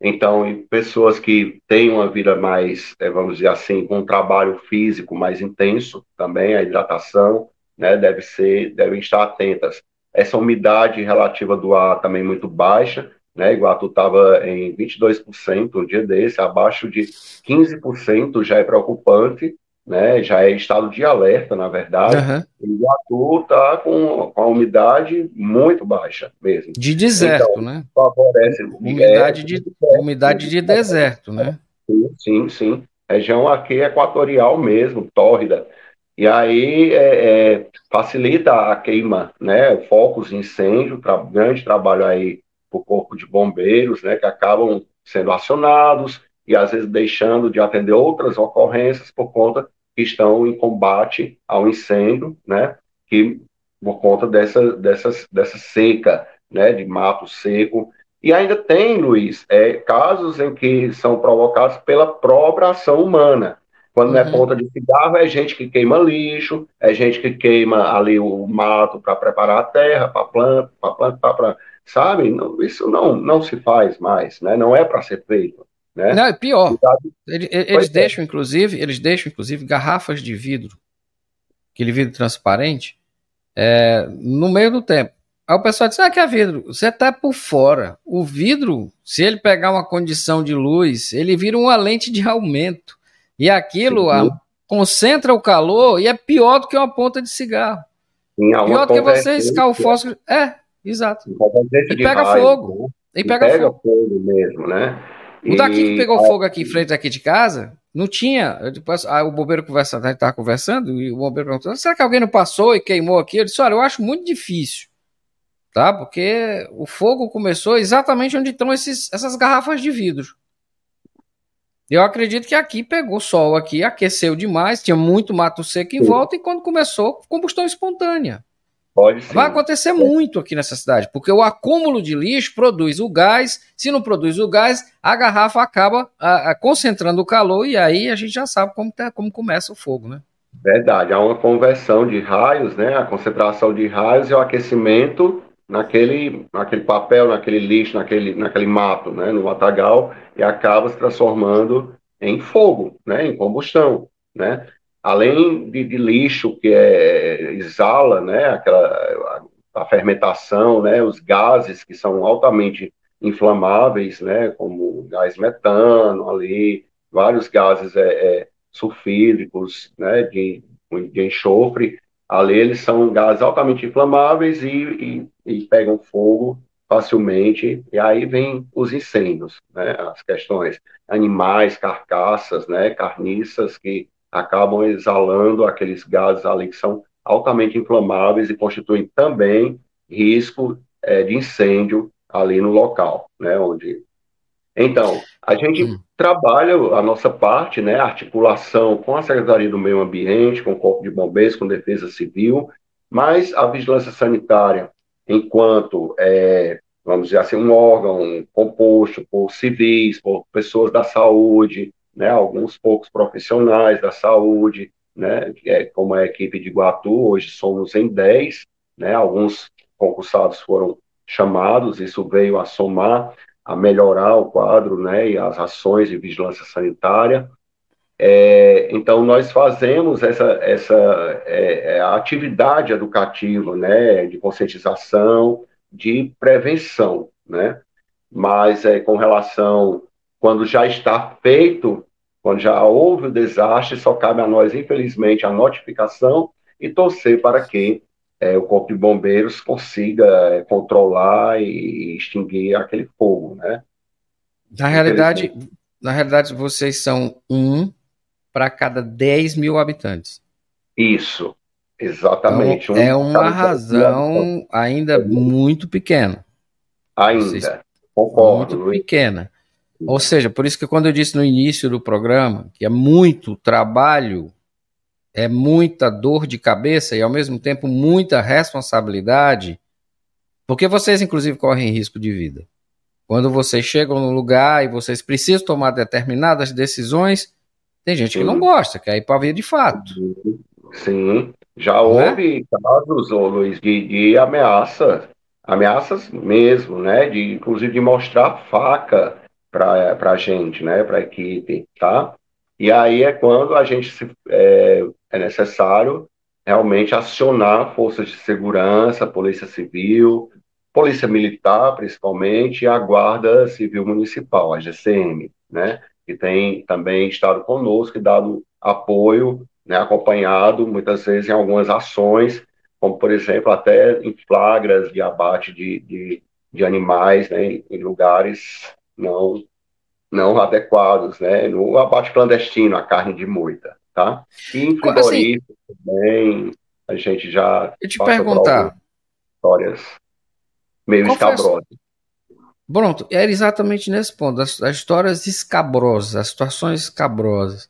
então, pessoas que têm uma vida mais, eh, vamos dizer assim, com um trabalho físico mais intenso, também a hidratação, né, deve ser, devem estar atentas. Essa umidade relativa do ar também muito baixa, né, Iguatu estava em 22% um dia desse, abaixo de 15% já é preocupante, né, já é estado de alerta, na verdade. Uhum. O Iguatu está com, a umidade muito baixa mesmo. De deserto, então, né? Favorece. Umidade, de, umidade de deserto, né? Sim, sim, sim. Região aqui equatorial mesmo, tórrida. E aí é, é, facilita a queima, né? Focos de incêndio, tra grande trabalho aí para o corpo de bombeiros, né? Que acabam sendo acionados e às vezes deixando de atender outras ocorrências por conta que estão em combate ao incêndio, né, que por conta dessa, dessa, dessa seca, né, de mato seco. E ainda tem, Luiz, é, casos em que são provocados pela própria ação humana. Quando uhum. não é uhum. ponta de cigarro, é gente que queima lixo, é gente que queima ali o mato para preparar a terra, para planta, para planta, para sabe? Não, isso não, não se faz mais, né? Não é para ser feito. Né? Não, é pior. Eles, eles é. deixam, inclusive, eles deixam, inclusive, garrafas de vidro, aquele vidro transparente, é, no meio do tempo. Aí o pessoal diz: ah, que é vidro. Você está por fora. O vidro, se ele pegar uma condição de luz, ele vira uma lente de aumento. E aquilo a, concentra o calor e é pior do que uma ponta de cigarro. Pior do que você escar o fósforo. É, exato. E pega fogo. Né? E pega, pega fogo. fogo mesmo, né? O daqui que pegou fogo aqui em frente aqui de casa, não tinha. Depois, aí o bombeiro conversando, a gente estava conversando, e o bombeiro perguntou: será que alguém não passou e queimou aqui? Eu disse: olha, eu acho muito difícil. Tá? Porque o fogo começou exatamente onde estão esses, essas garrafas de vidro. Eu acredito que aqui pegou sol aqui, aqueceu demais, tinha muito mato seco em Sim. volta, e quando começou, combustão espontânea. Pode sim. Vai acontecer muito aqui nessa cidade, porque o acúmulo de lixo produz o gás. Se não produz o gás, a garrafa acaba a, a, concentrando o calor e aí a gente já sabe como, tá, como começa o fogo, né? Verdade, há uma conversão de raios, né? A concentração de raios e o aquecimento naquele, naquele papel, naquele lixo, naquele, naquele mato, né? No matagal e acaba se transformando em fogo, né? Em combustão, né? Além de, de, lixo que é, exala, né, aquela, a, a, fermentação, né, os gases que são altamente inflamáveis, né, como gás metano ali, vários gases é, é, sulfídricos, né, de, de enxofre, ali eles são gases altamente inflamáveis e, e, e pegam fogo facilmente, e aí vem os incêndios, né, as questões, animais, carcaças, né, carniças que acabam exalando aqueles gases ali que são altamente inflamáveis e constituem também risco é, de incêndio ali no local, né, onde... Então, a gente hum. trabalha a nossa parte, né, articulação com a Secretaria do Meio Ambiente, com o Corpo de Bombeiros, com Defesa Civil, mas a vigilância sanitária, enquanto, é, vamos dizer assim, um órgão composto por civis, por pessoas da saúde, né, alguns poucos profissionais da saúde, né, é, como a equipe de Guatu, hoje somos em 10, né, alguns concursados foram chamados, isso veio a somar, a melhorar o quadro né, e as ações de vigilância sanitária. É, então, nós fazemos essa, essa é, é atividade educativa, né, de conscientização, de prevenção, né? Mas é, com relação, quando já está feito, quando já houve o desastre, só cabe a nós, infelizmente, a notificação e torcer para que é, o Corpo de Bombeiros consiga é, controlar e extinguir aquele fogo, né? Na realidade, na realidade, vocês são um para cada 10 mil habitantes. Isso, exatamente. Então, um é uma razão ainda muito pequena. Ainda, vocês, concordo. Muito pequena. Ou seja, por isso que quando eu disse no início do programa que é muito trabalho, é muita dor de cabeça e ao mesmo tempo muita responsabilidade, porque vocês inclusive correm risco de vida. Quando vocês chegam no lugar e vocês precisam tomar determinadas decisões, tem gente que não gosta, quer ir para ver de fato. Sim, já é? houve é? casos, ô Luiz, de, de ameaça, ameaças mesmo, né? De, inclusive de mostrar faca para a gente, né, para a equipe, tá? E aí é quando a gente se, é, é necessário realmente acionar forças de segurança, polícia civil, polícia militar, principalmente, e a Guarda Civil Municipal, a GCM, né, que tem também estado conosco e dado apoio, né, acompanhado muitas vezes em algumas ações, como, por exemplo, até em flagras de abate de, de, de animais né, em lugares não não adequados, né? No abate clandestino, a carne de moita, tá? E em frigorífico assim, também, a gente já... Eu te perguntar... Histórias meio escabrosas. Pronto, era exatamente nesse ponto, as, as, histórias escabrosas, as situações escabrosas.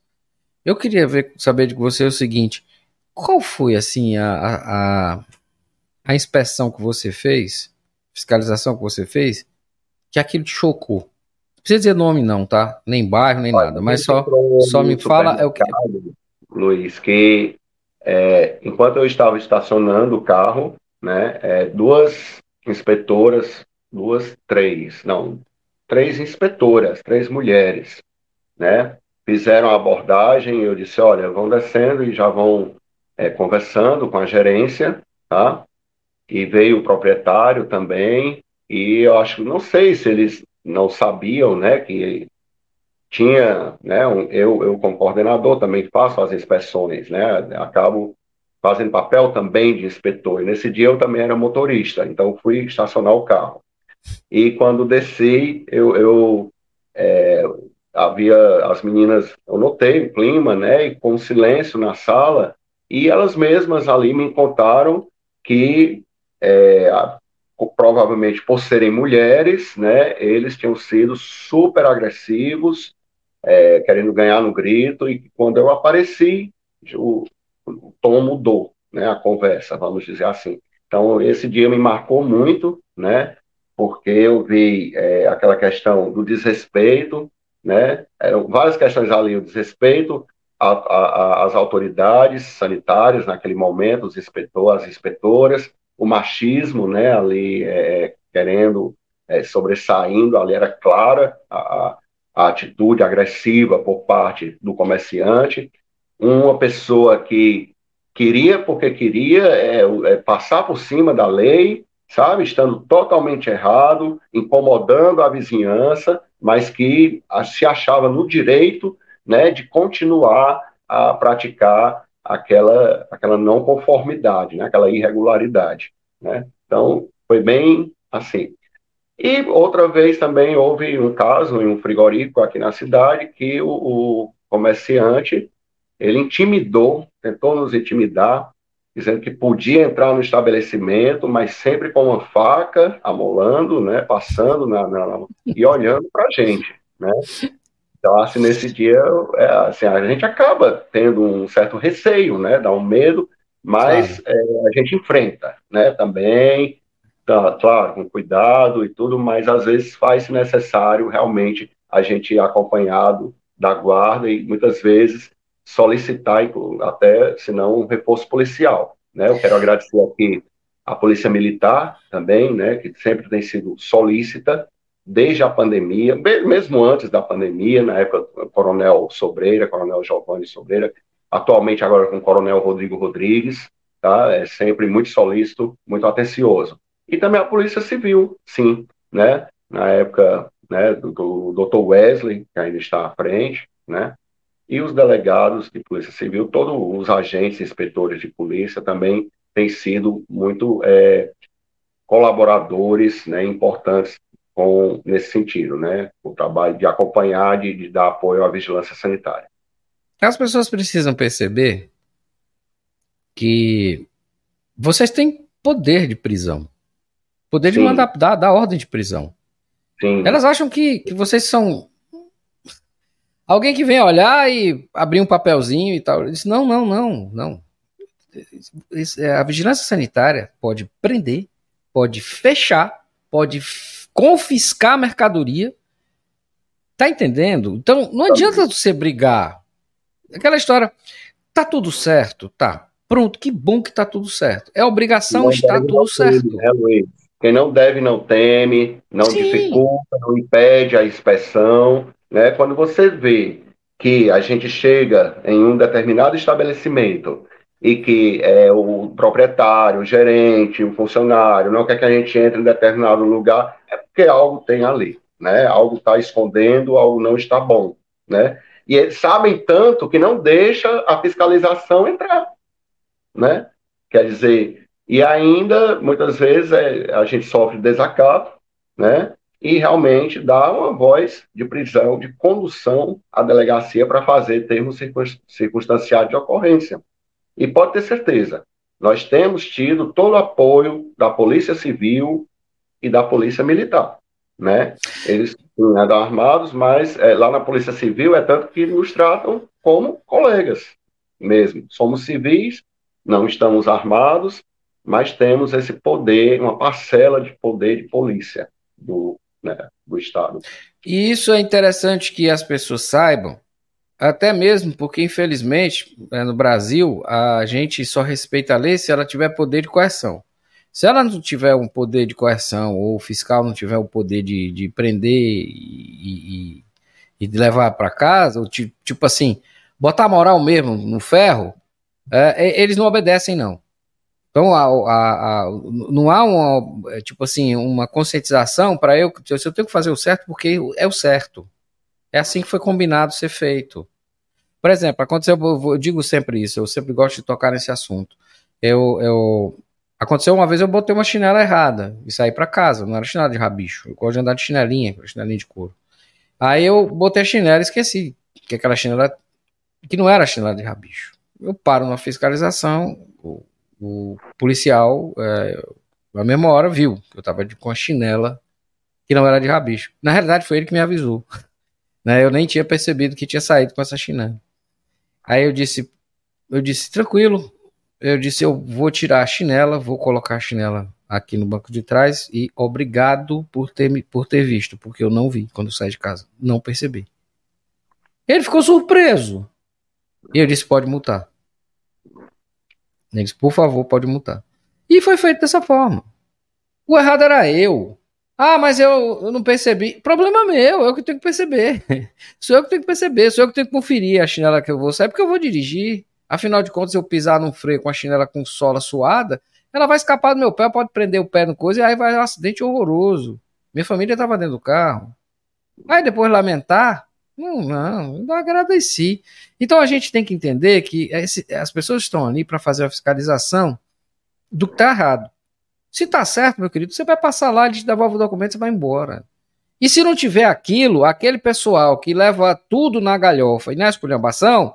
Eu queria ver, saber de você o seguinte, qual foi, assim, a, a, a inspeção que você fez, fiscalização que você fez, que aquilo te chocou? Precisa dizer nome não, tá? Nem bairro, nem Olha, nada, mas só, só me fala é o que... Luiz, que é, enquanto eu estava estacionando o carro, né, é, duas inspetoras, duas, três, não, três inspetoras, três mulheres, né, fizeram a abordagem e eu disse, olha, vão descendo e já vão é, conversando com a gerência, tá? E veio o proprietário também, e eu acho, não sei se eles não sabiam, né, que tinha, né, um, eu, eu como coordenador também faço as inspeções, né, acabo fazendo papel também de inspetor, e nesse dia eu também era motorista, então fui estacionar o carro. E quando desci, eu, eu é, havia as meninas, eu notei o clima, né, e com silêncio na sala, e elas mesmas ali me contaram que é, provavelmente por serem mulheres, né, eles tinham sido super agressivos, é, querendo ganhar no grito, e quando eu apareci, o, o tom mudou, né, a conversa, vamos dizer assim. Então, esse dia me marcou muito, né, porque eu vi é, aquela questão do desrespeito, né, eram várias questões ali, o desrespeito às autoridades sanitárias naquele momento, os inspetores, as inspetoras, o machismo, né, ali é, é, querendo, é, sobressaindo, ali era clara a, a atitude agressiva por parte do comerciante, uma pessoa que queria porque queria é, é, passar por cima da lei, sabe, estando totalmente errado, incomodando a vizinhança, mas que se achava no direito, né, de continuar a praticar aquela, aquela não conformidade, né, aquela irregularidade. Né? Então, foi bem assim. E outra vez também houve um caso em um frigorífico aqui na cidade que o, o comerciante ele intimidou, tentou nos intimidar, dizendo que podia entrar no estabelecimento, mas sempre com uma faca, amolando, né, passando na, na e olhando para a gente, né? Então, assim, nesse dia, é, assim, a gente acaba tendo um certo receio, né? Dá um medo, mas claro. é, a gente enfrenta, né? Também, tá, claro, com cuidado e tudo, mas às vezes faz necessário realmente a gente ir acompanhado da guarda e muitas vezes solicitar até, se não, um reforço policial. Né? Eu quero agradecer aqui a Polícia Militar também, né, que sempre tem sido solícita desde a pandemia, mesmo antes da pandemia, na época Coronel Sobreira, Coronel Giovanni Sobreira, atualmente agora com Coronel Rodrigo Rodrigues, tá? É sempre muito solícito, muito atencioso. E também a Polícia Civil, sim, né? Na época né, do, do Dr. Wesley, que ainda está à frente, né? E os delegados de Polícia Civil, todos os agentes, inspetores de polícia também têm sido muito é, colaboradores né, importantes com, nesse sentido, né? O trabalho de acompanhar, de, de dar apoio à vigilância sanitária. As pessoas precisam perceber que vocês têm poder de prisão. Poder Sim. de mandar dar, dar ordem de prisão. Sim. Elas acham que, que vocês são alguém que vem olhar e abrir um papelzinho e tal. Diz, não, não, não, não. É, a vigilância sanitária pode prender, pode fechar, pode confiscar a mercadoria. Tá entendendo? Então, não adianta você brigar. Aquela história, tá tudo certo, tá. Pronto, que bom que tá tudo certo. É obrigação estar tudo certo. Teme, né, Luiz? Quem não deve não teme, não Sim. dificulta, não impede a inspeção. Né? Quando você vê que a gente chega em um determinado estabelecimento e que é, o proprietário, o gerente, o funcionário não quer que a gente entre em determinado lugar, porque algo tem ali, né? Algo está escondendo, algo não está bom, né? E eles sabem tanto que não deixa a fiscalização entrar, né? Quer dizer, e ainda muitas vezes é, a gente sofre desacato, né? E realmente dá uma voz de prisão, de condução à delegacia para fazer termo circunstanciado de ocorrência. E pode ter certeza, nós temos tido todo o apoio da Polícia Civil e da Polícia Militar. Né? Eles andam armados, mas é, lá na Polícia Civil é tanto que nos tratam como colegas mesmo. Somos civis, não estamos armados, mas temos esse poder, uma parcela de poder de polícia do, né, do Estado. E isso é interessante que as pessoas saibam, até mesmo porque, infelizmente, é, no Brasil, a gente só respeita a lei se ela tiver poder de coerção. Se ela não tiver um poder de coerção, ou o fiscal não tiver o poder de, de prender e, e, e levar para casa, ou tipo, tipo, assim, botar moral mesmo no ferro, é, eles não obedecem, não. Então, a, a, a, não há uma, é, tipo assim, uma conscientização para eu, se eu tenho que fazer o certo porque é o certo. É assim que foi combinado ser feito. Por exemplo, aconteceu, eu digo sempre isso, eu sempre gosto de tocar nesse assunto. Eu, eu aconteceu uma vez eu botei uma chinela errada e saí para casa, não era chinela de rabicho, eu gosto de andar de chinelinha, chinelinha de couro. Aí eu botei a chinela e esqueci que aquela chinela que não era chinela de rabicho. Eu paro na fiscalização, o, o policial, é, na mesma hora, viu que eu estava com a chinela que não era de rabicho. Na realidade, foi ele que me avisou. [LAUGHS] Né? Eu nem tinha percebido que tinha saído com essa chinela. Aí eu disse, eu disse, tranquilo. Eu disse, eu vou tirar a chinela, vou colocar a chinela aqui no banco de trás e obrigado por ter, por ter visto, porque eu não vi quando saí de casa. Não percebi. Ele ficou surpreso. E eu disse, pode multar. Ele disse, por favor, pode multar. E foi feito dessa forma. O errado era eu. Ah, mas eu, eu não percebi. Problema meu, eu que tenho que perceber. [LAUGHS] sou eu que tenho que perceber, sou eu que tenho que conferir a chinela que eu vou sair, porque eu vou dirigir. Afinal de contas, se eu pisar num freio com a chinela com sola suada, ela vai escapar do meu pé, pode prender o pé no coisa e aí vai um acidente horroroso. Minha família estava dentro do carro. Aí depois lamentar, não, não, não agradeci. Então a gente tem que entender que esse, as pessoas estão ali para fazer a fiscalização do que está errado. Se tá certo, meu querido, você vai passar lá, eles devolve o documento e vai embora. E se não tiver aquilo, aquele pessoal que leva tudo na galhofa e na esculhambação,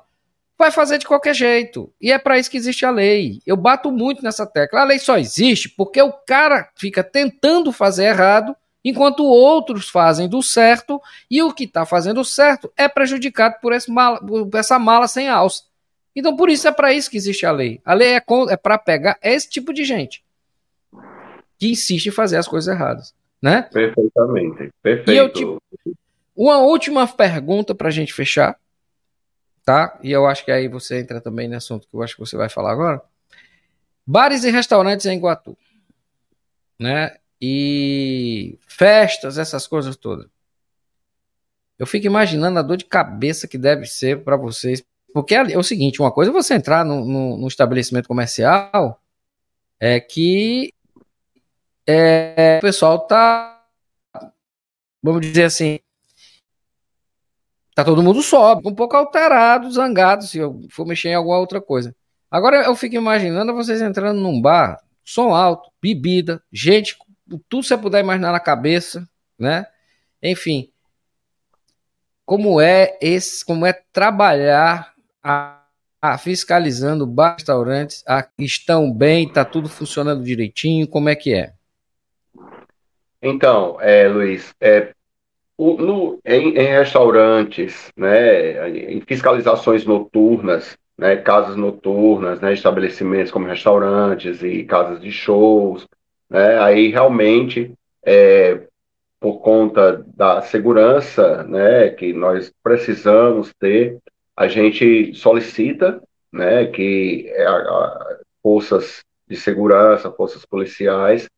vai fazer de qualquer jeito. E é para isso que existe a lei. Eu bato muito nessa tecla. A lei só existe porque o cara fica tentando fazer errado, enquanto outros fazem do certo, e o que está fazendo certo é prejudicado por, mala, por, essa mala sem alça. Então, por isso é para isso que existe a lei. A lei é, é para pegar esse tipo de gente que insiste em fazer as coisas erradas, né? Perfeitamente, perfeito. Te... Uma última pergunta para a gente fechar, tá? E eu acho que aí você entra também no assunto que eu acho que você vai falar agora. Bares e restaurantes em Iguatu, né? E festas, essas coisas todas. Eu fico imaginando a dor de cabeça que deve ser para vocês. Porque é o seguinte, uma coisa é você entrar no, no, estabelecimento comercial é que é, o pessoal tá, vamos dizer assim, tá todo mundo sobe, um pouco alterado, zangado, se eu for mexer em alguma outra coisa. Agora eu fico imaginando vocês entrando num bar, som alto, bebida, gente, tudo você puder imaginar na cabeça, né? Enfim, como é esse, como é trabalhar a, a fiscalizando bar, restaurantes, a, estão bem, está tudo funcionando direitinho, como é que é? Então, é, Luiz, é, no, em, em, restaurantes, né, em fiscalizações noturnas, né, casas noturnas, né, estabelecimentos como restaurantes e casas de shows, né, aí realmente é, por conta da segurança, né, que nós precisamos ter, a gente solicita, né, que a, a, forças de segurança, forças policiais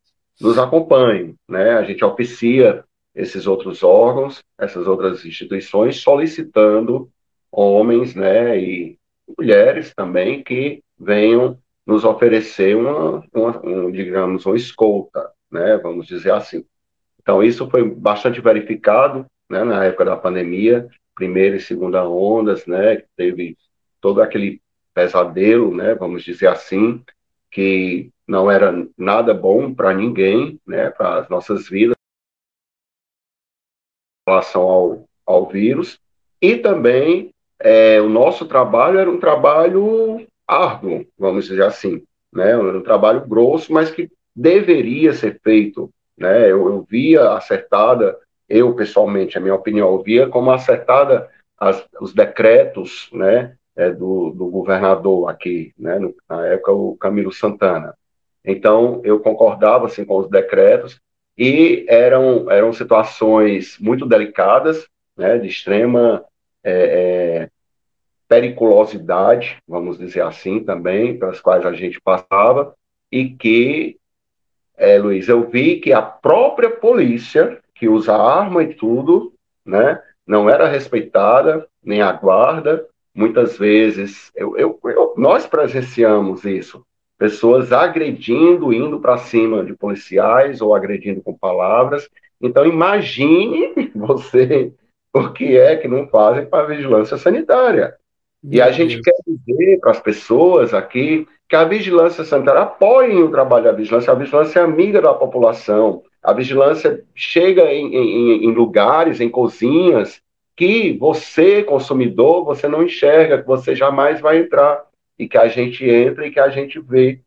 nos acompanhem, né? A gente oficia esses outros órgãos, essas outras instituições, solicitando homens, né, e mulheres também que venham nos oferecer uma, uma um, digamos, uma escolta, né, vamos dizer assim. Então, isso foi bastante verificado né, na época da pandemia, primeira e segunda ondas, né, teve todo aquele pesadelo, né, vamos dizer assim, que não era nada bom para ninguém, né, para as nossas vidas, relação ao, ao vírus, e também é, o nosso trabalho era um trabalho árduo, vamos dizer assim, né, um trabalho grosso, mas que deveria ser feito né? Eu, eu via acertada, eu pessoalmente, a minha opinião, eu via como acertada as, os decretos, né? É, do, do, governador aqui, né? No, na época o Camilo Santana. Então eu concordava assim com os decretos e eram eram situações muito delicadas, né? De extrema é, é, periculosidade, vamos dizer assim também, pelas quais a gente passava, e que é, Luiz, eu vi que a própria polícia, que usa arma e tudo, né, não era respeitada, nem a guarda. Muitas vezes, eu, eu, eu, nós presenciamos isso, pessoas agredindo, indo para cima de policiais ou agredindo com palavras. Então, imagine [LAUGHS] você o que é que não fazem para a vigilância sanitária. E a gente quer dizer para as pessoas aqui que a vigilância sanitária apoie o trabalho da vigilância, a vigilância é amiga da população, a vigilância chega em, em, em lugares, em cozinhas, que você, consumidor, você não enxerga, que você jamais vai entrar, e que a gente entra e que a gente vê.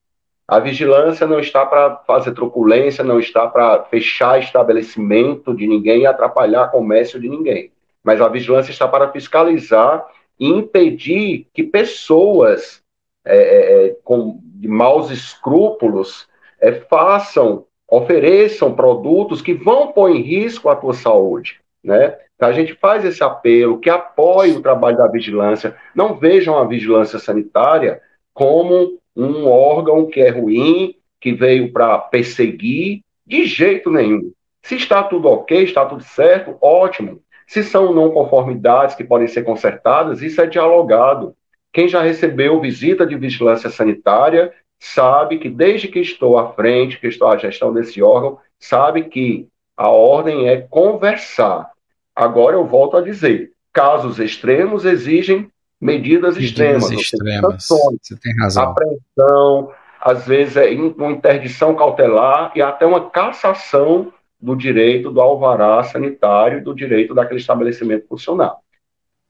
A vigilância não está para fazer truculência, não está para fechar estabelecimento de ninguém e atrapalhar comércio de ninguém. Mas a vigilância está para fiscalizar e impedir que pessoas é, é, é com maus escrúpulos é, façam, ofereçam produtos que vão pôr em risco a tua saúde, né? A gente faz esse apelo, que apoie o trabalho da vigilância, não vejam a vigilância sanitária como um órgão que é ruim, que veio para perseguir, de jeito nenhum. Se está tudo ok, está tudo certo, ótimo. Se são não conformidades que podem ser consertadas, isso é dialogado. Quem já recebeu visita de vigilância sanitária sabe que desde que estou à frente, que estou à gestão desse órgão, sabe que a ordem é conversar. Agora eu volto a dizer, casos extremos exigem medidas, medidas extremas, extremas. Você tem razão. Apreensão, às vezes é uma interdição cautelar e até uma cassação do direito do alvará sanitário e do direito daquele estabelecimento funcionar.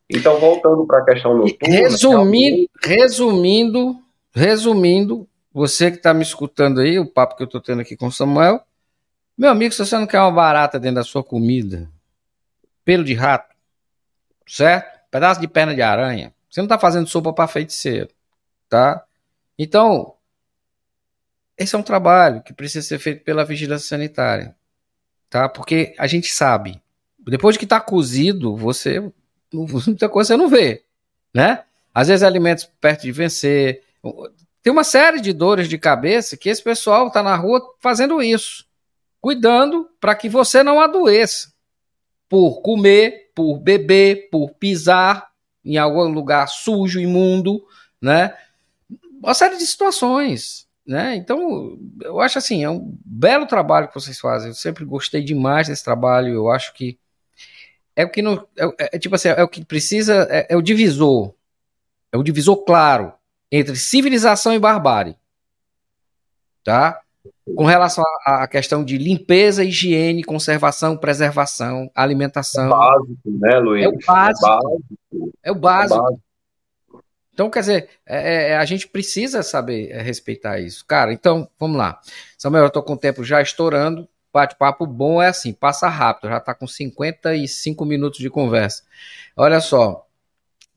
Então, voltando para a questão noturna. Resumindo, resumindo, resumindo, você que está me escutando aí, o papo que eu estou tendo aqui com o Samuel, meu amigo, se você não quer uma barata dentro da sua comida, pelo de rato, certo? Pedaço de perna de aranha, você não está fazendo sopa para feiticeiro, tá? Então, esse é um trabalho que precisa ser feito pela vigilância sanitária tá? Porque a gente sabe, depois que está cozido, você [LAUGHS] muita coisa você não vê, né? Às vezes alimentos perto de vencer. Tem uma série de dores de cabeça que esse pessoal está na rua fazendo isso, cuidando para que você não adoeça por comer, por beber, por pisar em algum lugar sujo, imundo, né? Uma série de situações, né? Então, eu acho assim, é um belo trabalho que vocês fazem. Eu sempre gostei demais desse trabalho. Eu acho que é o que não, é, é tipo assim, é o que precisa, é, é o divisor, é o divisor claro entre civilização e barbárie, tá? Com relação à questão de limpeza, higiene, conservação, preservação, alimentação. É básico, né, Luiz? É o básico. É, básico. é o básico. É básico. Então, quer dizer, é, é, a gente precisa saber é, respeitar isso. Cara, então, vamos lá. Samuel, eu tô com o tempo já estourando. Bate-papo bom é assim, passa rápido, já tá com 55 minutos de conversa. Olha só,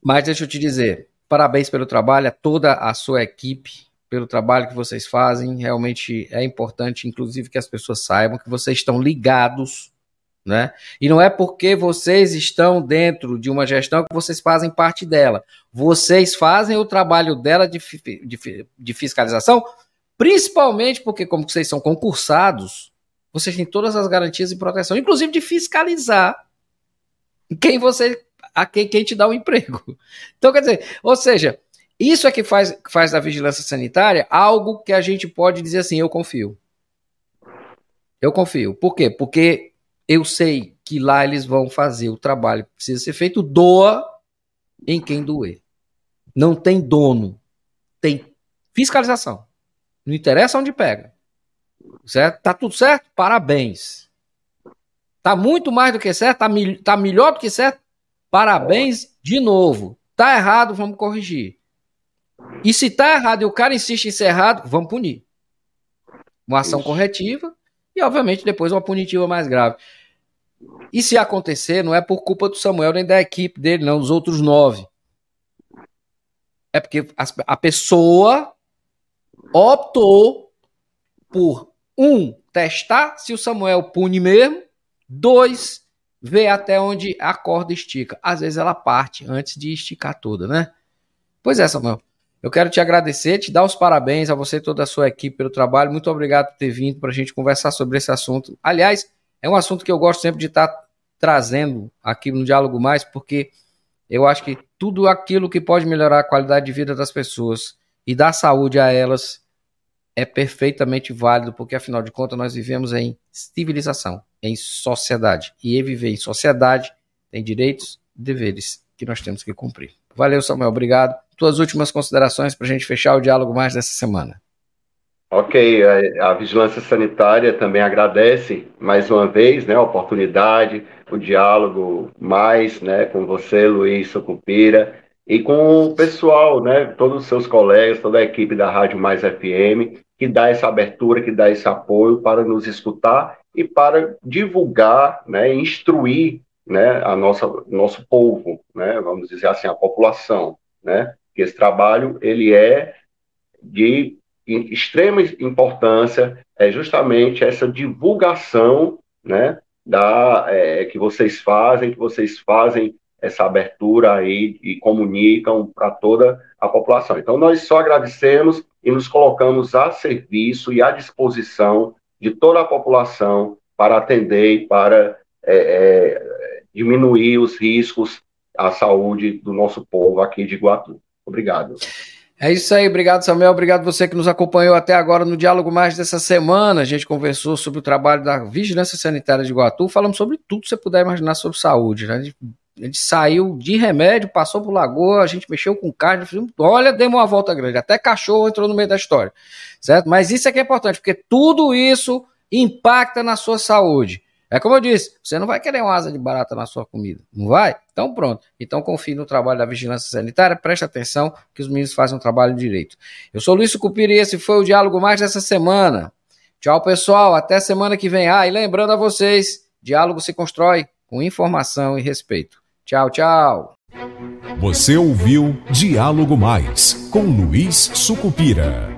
mas deixa eu te dizer, parabéns pelo trabalho, a toda a sua equipe, pelo trabalho que vocês fazem. Realmente é importante, inclusive, que as pessoas saibam que vocês estão ligados né? E não é porque vocês estão dentro de uma gestão que vocês fazem parte dela. Vocês fazem o trabalho dela de, de, de fiscalização, principalmente porque, como vocês são concursados, vocês têm todas as garantias e proteção, inclusive de fiscalizar quem você a quem, quem te dá o um emprego. [LAUGHS] Então, quer dizer, ou seja, isso é que faz, faz da vigilância sanitária algo que a gente pode dizer assim: eu confio. Eu confio. Por quê? Porque eu sei que lá eles vão fazer o trabalho que precisa ser feito, doa em quem doer. Não tem dono, tem fiscalização. Não interessa onde pega. Certo? Tá tudo certo? Parabéns. Tá muito mais do que certo, tá, tá melhor do que certo? Parabéns de novo. Tá errado, vamos corrigir. E se tá errado e o cara insiste em ser errado, vamos punir. Uma ação Isso. corretiva e, obviamente, depois uma punitiva mais grave. E se acontecer, não é por culpa do Samuel nem da equipe dele, não, dos outros nove. É porque a pessoa optou por, um, testar se o Samuel pune mesmo, dois, ver até onde a corda estica. Às vezes ela parte antes de esticar toda, né? Pois é, Samuel. Eu quero te agradecer, te dar os parabéns a você e toda a sua equipe pelo trabalho. Muito obrigado por ter vindo para a gente conversar sobre esse assunto. Aliás, é um assunto que eu gosto sempre de estar tá trazendo aqui no Diálogo Mais, porque eu acho que tudo aquilo que pode melhorar a qualidade de vida das pessoas e dar saúde a elas é perfeitamente válido, porque afinal de contas nós vivemos em civilização, em sociedade. E viver em sociedade tem direitos e deveres que nós temos que cumprir. Valeu, Samuel, obrigado. Tuas últimas considerações para a gente fechar o diálogo mais dessa semana. Ok, a, a, vigilância sanitária também agradece mais uma vez né, a oportunidade, o diálogo mais né, com você, Luiz Socupira, e com o pessoal, né, todos os seus colegas, toda a equipe da Rádio Mais FM, que dá essa abertura, que dá esse apoio para nos escutar e para divulgar, né, instruir né, a nossa nosso povo, né, vamos dizer assim, a população, né, que esse trabalho ele é de extrema importância, é justamente essa divulgação, né, da é, que vocês fazem, que vocês fazem essa abertura aí e comunicam para toda a população. Então nós só agradecemos e nos colocamos a serviço e à disposição de toda a população para atender e para é, é, diminuir os riscos à saúde do nosso povo aqui de Iguatu. Obrigado. É isso aí, obrigado Samuel, obrigado você que nos acompanhou até agora no Diálogo Mais dessa semana. A gente conversou sobre o trabalho da Vigilância Sanitária de Iguatu, falamos sobre tudo que você puder imaginar sobre saúde. Né? A, gente, a, gente, saiu de remédio, passou por Lagoa, a gente mexeu com carne, olha, demos uma volta grande, até cachorro entrou no meio da história, certo? Mas isso é que é importante, porque tudo isso impacta na sua saúde. É como eu disse, você não vai querer uma asa de barata na sua comida, não vai? Então pronto. Então confie no trabalho da vigilância sanitária, preste atenção que os meninos fazem um trabalho direito. Eu sou Luiz Cupira e esse foi o Diálogo Mais dessa semana. Tchau, pessoal. Até semana que vem. Ah, e lembrando a vocês, diálogo se constrói com informação e respeito. Tchau, tchau. Você ouviu Diálogo Mais com Luiz Sucupira.